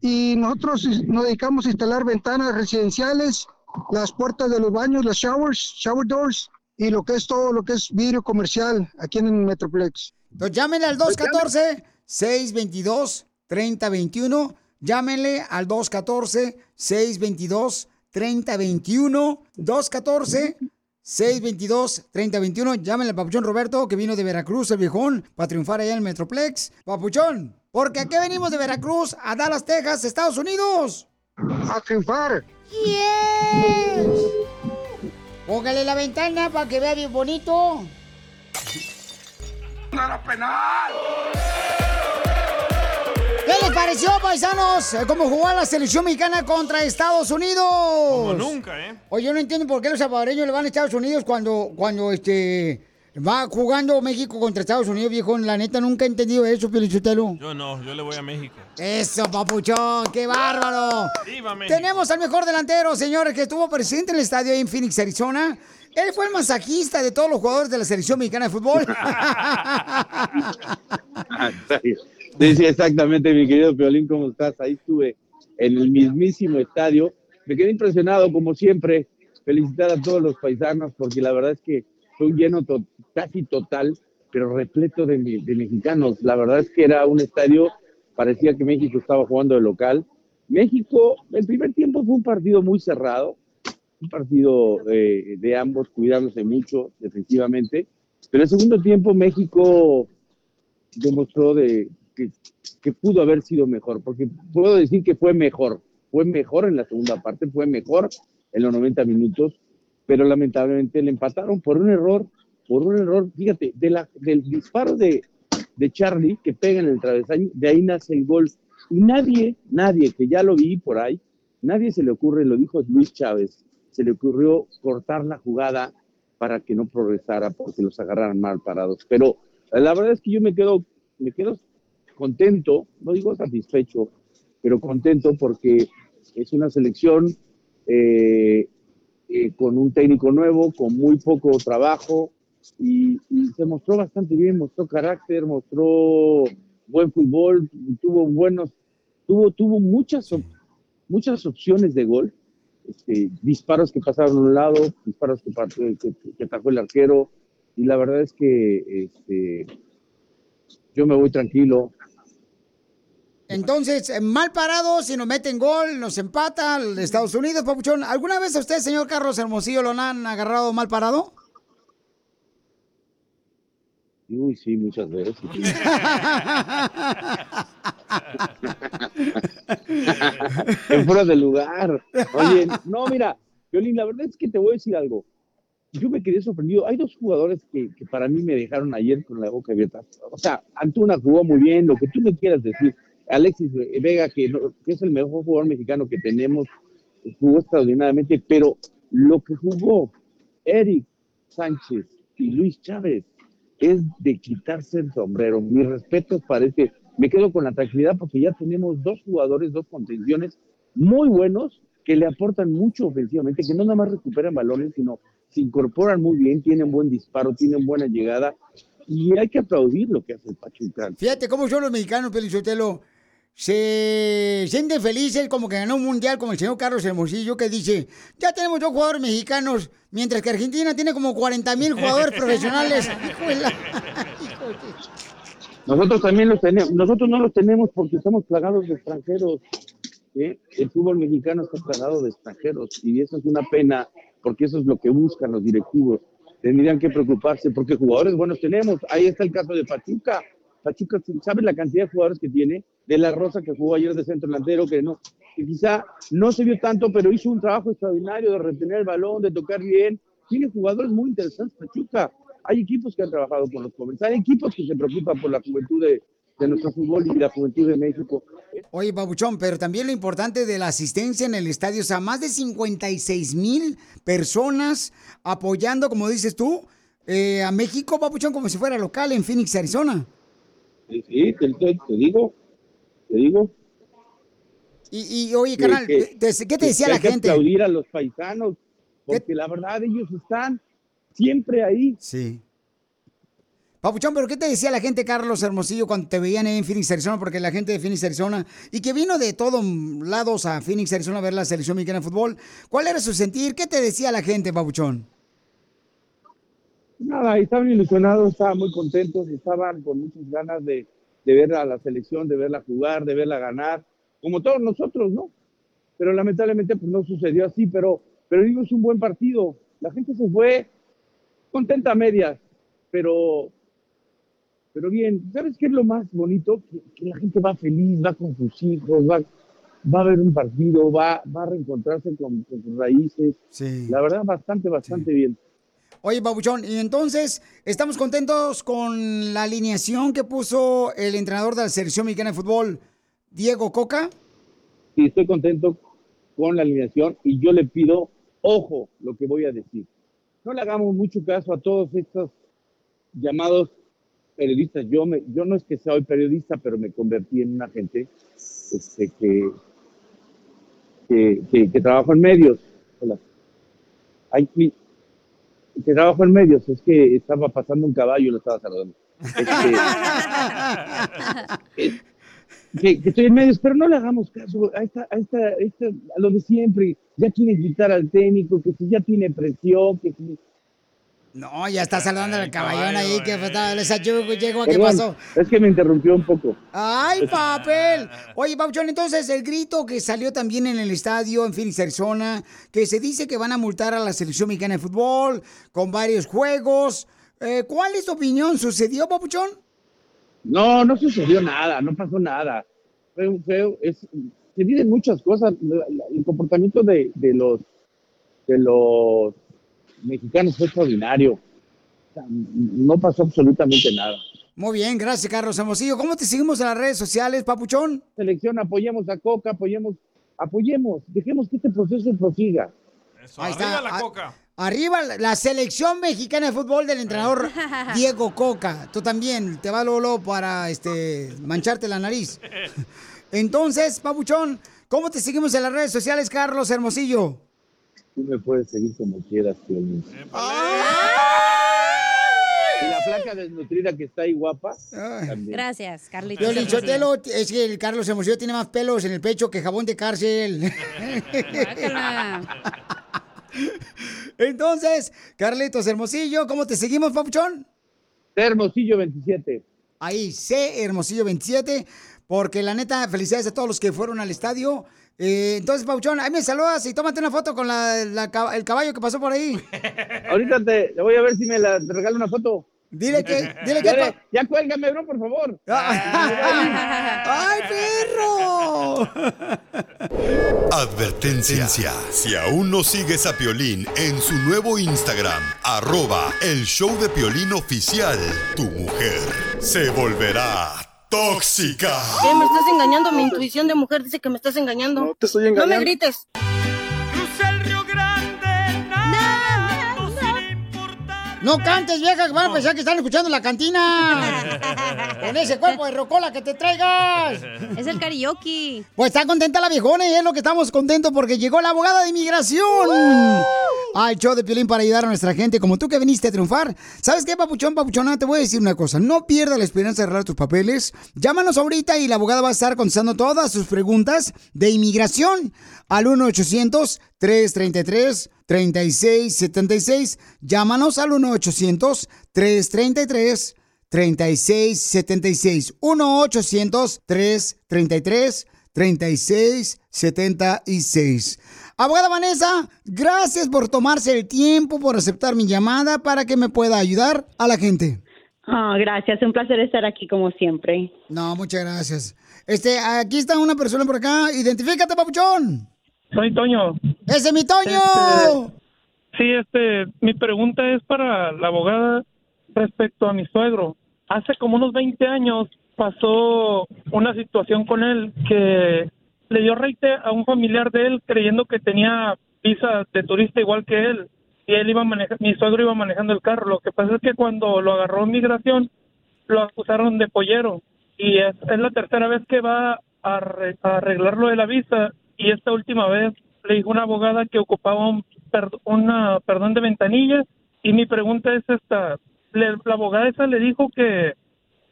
y nosotros nos dedicamos a instalar ventanas residenciales, las puertas de los baños, las showers, shower doors y lo que es todo lo que es vidrio comercial aquí en el Metroplex. Entonces llámenle al 214-622-3021. Llámenle al 214-622-3021. 214-622-3021. Llámenle al Papuchón Roberto, que vino de Veracruz, el viejón, para triunfar allá en el Metroplex. Papuchón, porque aquí venimos de Veracruz a Dallas, Texas, Estados Unidos. A triunfar. Yes. Póngale la ventana para que vea bien bonito. ¡Nada penal! ¿Qué les pareció, paisanos? Eh, ¿Cómo jugó la selección mexicana contra Estados Unidos? Como nunca, ¿eh? Oye, yo no entiendo por qué los salvadoreños le van a Estados Unidos cuando, cuando este, va jugando México contra Estados Unidos, viejo. La neta, nunca he entendido eso, Pelichotelo. Yo no, yo le voy a México. Eso, papuchón, qué bárbaro. Viva México. Tenemos al mejor delantero, señores, que estuvo presente en el estadio ahí en Phoenix, Arizona. Él fue el masajista de todos los jugadores de la selección mexicana de fútbol. Sí, sí, exactamente, mi querido Piolín, ¿cómo estás? Ahí estuve en el mismísimo estadio. Me quedé impresionado, como siempre. Felicitar a todos los paisanos, porque la verdad es que fue un lleno to- casi total, pero repleto de, de mexicanos. La verdad es que era un estadio, parecía que México estaba jugando de local. México, el primer tiempo fue un partido muy cerrado, un partido eh, de ambos cuidándose mucho defensivamente, pero el segundo tiempo México demostró de, que, que pudo haber sido mejor, porque puedo decir que fue mejor, fue mejor en la segunda parte, fue mejor en los 90 minutos, pero lamentablemente le empataron por un error, por un error, fíjate, de la, del disparo de, Charlie que pega en el travesaño, de ahí nace el gol. Y nadie, nadie, que ya lo vi por ahí, nadie se le ocurre, lo dijo Luis Chávez, se le ocurrió cortar la jugada para que no progresara, porque los agarraran mal parados. Pero la verdad es que yo me quedo, me quedo contento, no digo satisfecho, pero contento porque es una selección eh, eh, con un técnico nuevo, con muy poco trabajo y, se mostró bastante bien, mostró carácter, mostró buen fútbol, tuvo buenos, tuvo, tuvo muchas, muchas opciones de gol, este, disparos que pasaron a un lado, disparos que, que, que atajó el arquero y la verdad es que este, yo me voy tranquilo, Entonces, eh, mal parado, si nos meten gol, nos empata Estados Unidos, papuchón. ¿Alguna vez a usted, señor Carlos Hermosillo, lo han agarrado mal parado? Uy, sí, muchas veces. en fuera de lugar. Oye, no, mira, Violín, la verdad es que te voy a decir algo. Yo me quedé sorprendido. Hay dos jugadores que, que para mí me dejaron ayer con la boca abierta. O sea, Antuna jugó muy bien, lo que tú me quieras decir. Alexis Vega, que, no- que es el mejor jugador mexicano que tenemos, jugó extraordinariamente, pero lo que jugó Eric Sánchez y Luis Chávez es de quitarse el sombrero. Mis respetos parece, me quedo con la tranquilidad porque ya tenemos dos jugadores, dos contenciones muy buenos que le aportan mucho ofensivamente, que no nada más recuperan balones, sino se incorporan muy bien, tienen buen disparo, tienen buena llegada y hay que aplaudir lo que hace el Pachuca. Fíjate cómo son los mexicanos, Pelizotelo. Se sienten felices como que ganó un mundial como el señor Carlos Hermosillo que dice, ya tenemos dos jugadores mexicanos, mientras que Argentina tiene como 40 mil jugadores profesionales. Nosotros también los tenemos, nosotros no los tenemos porque estamos plagados de extranjeros. El fútbol mexicano está plagado de extranjeros y eso es una pena porque eso es lo que buscan los directivos. Tendrían que preocuparse porque jugadores buenos tenemos. Ahí está el caso de Pachuca. Pachuca, ¿sabes la cantidad de jugadores que tiene? De la Rosa que jugó ayer de centro delantero, que no, que quizá no se vio tanto, pero hizo un trabajo extraordinario de retener el balón, de tocar bien. Tiene jugadores muy interesantes, Pachuca. Hay equipos que han trabajado con los jóvenes, hay equipos que se preocupan por la juventud de, de nuestro fútbol y la juventud de México. Oye, Babuchón, pero también lo importante de la asistencia en el estadio, o sea, más de 56 mil personas apoyando, como dices tú, eh, a México, Babuchón, como si fuera local en Phoenix, Arizona. Sí, sí, te, te- te digo, te digo. Y, y, oye, que- carnal, que- te- ¿qué te decía que la hay que gente? aplaudir a los paisanos, porque la verdad ellos están siempre ahí. Sí. Papuchón, pero ¿qué te decía la gente, Carlos Hermosillo, cuando te veían en Phoenix, Arizona? Porque la gente de Phoenix, Arizona, y que vino de todos lados a Phoenix, Arizona a ver la selección mexicana de fútbol, ¿cuál era su sentir? ¿Qué te decía la gente, Papuchón? Nada, estaban ilusionados, estaban muy contentos, estaban con muchas ganas de, de ver a la selección, de verla jugar, de verla ganar, como todos nosotros, ¿no? Pero lamentablemente pues no sucedió así, pero, pero digo, es un buen partido. La gente se fue contenta a medias, pero, pero bien, ¿sabes qué es lo más bonito? Que, que la gente va feliz, va con sus hijos, va, va a ver un partido, va, va a reencontrarse con, con sus raíces. La verdad, bastante, bastante bien. Oye, Papuchón, y entonces, ¿estamos contentos con la alineación que puso el entrenador de la selección mexicana de fútbol, Diego Coca? Sí, estoy contento con la alineación y yo le pido, ojo, lo que voy a decir. No le hagamos mucho caso a todos estos llamados periodistas. Yo, me, yo no es que sea hoy periodista, pero me convertí en un agente este, que, que, trabajo en medios. Hola. Que trabajo en medios, es que estaba pasando un caballo y lo estaba saludando. Este, que, que estoy en medios, pero no le hagamos caso a, esta, a, esta, esta- a lo de siempre. Ya quiere gritar al técnico, que si ya tiene presión, que si... No, ya está saludando al caballón ahí, que fue esa llegó, llegó, ¿qué pasó? Es que me interrumpió un poco. ¡Ay, papel! Oye, Papuchón, entonces el grito que salió también en el estadio en Phoenix, Arizona, que se dice que van a multar a la selección mexicana de fútbol con varios juegos. Eh, ¿Cuál es tu opinión? ¿Sucedió, Papuchón? No, no sucedió nada, no pasó nada. Fue, un- fue- es- se viven muchas cosas. El comportamiento de, de los de los mexicanos fue extraordinario. No pasó absolutamente nada. Muy bien, gracias, Carlos Hermosillo. ¿Cómo te seguimos en las redes sociales, Papuchón? Selección, apoyemos a Coca, apoyemos, apoyemos, dejemos que este proceso prosiga. Ahí está. A- Arriba la- la selección mexicana de fútbol del entrenador Diego Coca. Tú también te va Lolo para este mancharte la nariz. Entonces, Papuchón, ¿cómo te seguimos en las redes sociales, Carlos Hermosillo? Tú me puedes seguir como quieras, Piolín. Y la flaca desnutrida que está ahí guapa. también. Gracias, Carlitos. Piolín Sotelo, es que el Carlos Hermosillo tiene más pelos en el pecho que jabón de cárcel. Entonces, Carlitos Hermosillo, ¿cómo te seguimos, Papuchón? Hermosillo 27. Ahí, C Hermosillo 27, porque la neta, felicidades a todos los que fueron al estadio. Eh, entonces, Pauchón, ahí me saludas y tómate una foto con la- el caballo que pasó por ahí. Ahorita te, te voy a ver si me la, te regalo una foto. Dile que, dile que... Ya, le- ya cuélgame, bro, por favor. ¡Ay, perro! Advertencia. Si aún no sigues a Piolín en su nuevo Instagram, arroba el show de Piolín oficial, tu mujer se volverá tóxica. ¿Qué? ¿Me estás engañando? Mi intuición de mujer dice que me estás engañando. No te estoy No engañando. me grites. No cantes, vieja, que van a pensar que están escuchando la cantina. Con ese cuerpo de rocola que te traigas. Es el karaoke. Pues está contenta la viejona y es lo que estamos contentos porque llegó la abogada de inmigración al show de Piolín para ayudar a nuestra gente como tú que viniste a triunfar. ¿Sabes qué, papuchón, papuchona? Te voy a decir una cosa. No pierdas la esperanza de arreglar tus papeles. Llámanos ahorita y la abogada va a estar contestando todas sus preguntas de inmigración al 1-800-333-3676. Llámanos al 1-800-333-3676. 3676 1-800-333-3676. Abogada Vanessa, gracias por tomarse el tiempo, por aceptar mi llamada para que me pueda ayudar a la gente. Ah, gracias, un placer estar aquí como siempre. No, muchas gracias. Este, aquí está una persona por acá. Identifícate, papuchón. Soy Toño. ¡Ese es mi Toño! Este, sí, este, mi pregunta es para la abogada respecto a mi suegro. Hace como unos 20 años pasó una situación con él que le dio reite a un familiar de él creyendo que tenía visa de turista igual que él y él iba manejando, mi suegro iba manejando el carro. Lo que pasa es que cuando lo agarró migración lo acusaron de pollero y es, es la tercera vez que va a arreglar lo de la visa y esta última vez le dijo una abogada que ocupaba un una perdón de ventanilla y mi pregunta es esta Le- la abogada esa le dijo que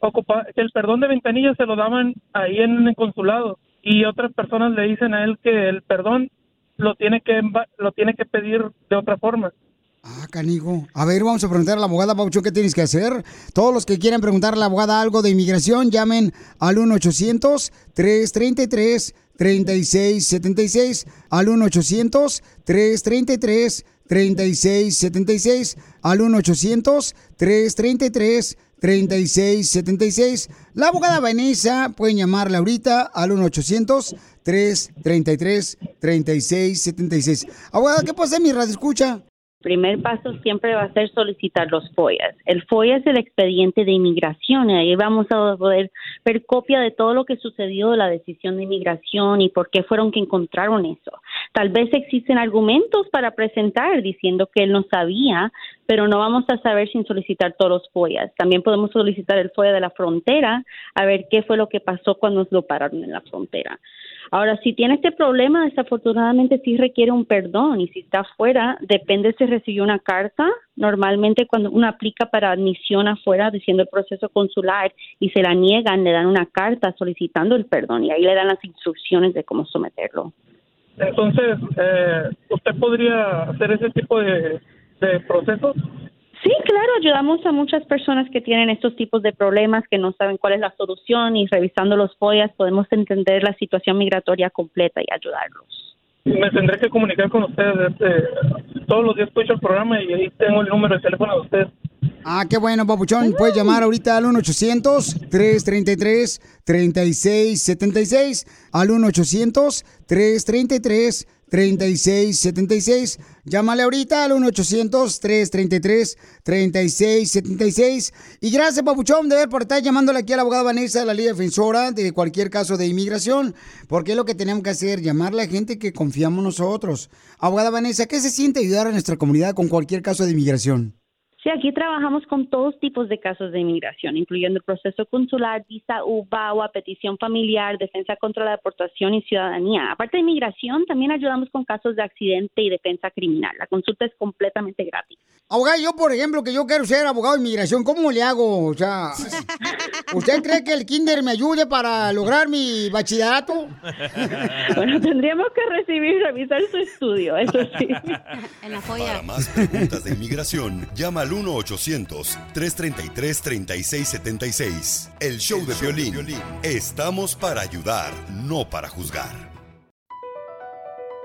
ocupa, que el perdón de ventanilla se lo daban ahí en el consulado y otras personas le dicen a él que el perdón lo tiene que lo tiene que pedir de otra forma Ah, canigo. A ver, vamos a preguntar a la abogada Papuchón qué tienes que hacer. Todos los que quieran preguntar a la abogada algo de inmigración, llamen al 1-800-333-3676. Al 1-800-333-3676. Al 1-800-333-3676. La abogada Vanessa pueden llamarla ahorita al 1-800-333-3676. Abogada, ¿qué pasa en mi radio escucha? Primer paso siempre va a ser solicitar los FOIAs. El FOIA es el expediente de inmigración y ahí vamos a poder ver copia de todo lo que sucedió de la decisión de inmigración y por qué fueron que encontraron eso. Tal vez existen argumentos para presentar diciendo que él no sabía, pero no vamos a saber sin solicitar todos los FOIAs. También podemos solicitar el FOIA de la frontera a ver qué fue lo que pasó cuando lo pararon en la frontera. Ahora, si tiene este problema, desafortunadamente sí requiere un perdón y si está afuera, depende si recibió una carta. Normalmente cuando uno aplica para admisión afuera, diciendo el proceso consular y se la niegan, le dan una carta solicitando el perdón y ahí le dan las instrucciones de cómo someterlo. entonces eh, usted podría hacer ese tipo de, de procesos Sí, claro, ayudamos a muchas personas que tienen estos tipos de problemas, que no saben cuál es la solución y revisando los FOIAs podemos entender la situación migratoria completa y ayudarlos. me tendré que comunicar con ustedes este, todos los días escucho el programa y ahí tengo el número de teléfono de ustedes Ah, qué bueno, papuchón. Puedes llamar ahorita al 1-800-333-3676. Al 1-800-333-3676. Llámale ahorita al 1-800-333-3676. Y gracias, papuchón, de ver por estar llamándole aquí a la abogada Vanessa de la Liga Defensora de cualquier caso de inmigración. Porque es lo que tenemos que hacer, llamarle a gente que confiamos nosotros. Abogada Vanessa, ¿qué se siente ayudar a nuestra comunidad con cualquier caso de inmigración? Sí, aquí trabajamos con todos tipos de casos de inmigración, incluyendo el proceso consular, visa UBA o a petición familiar, defensa contra la deportación y ciudadanía. Aparte de inmigración, también ayudamos con casos de accidente y defensa criminal. La consulta es completamente gratis. Abogado, yo, por ejemplo, que yo quiero ser abogado de inmigración, ¿cómo le hago? O sea, ¿usted cree que el kinder me ayude para lograr mi bachillerato? Bueno, tendríamos que recibir y revisar su estudio, eso sí. En la Para más preguntas de inmigración, llama al 1-800-333-3676. El show de violín. Estamos para ayudar, no para juzgar.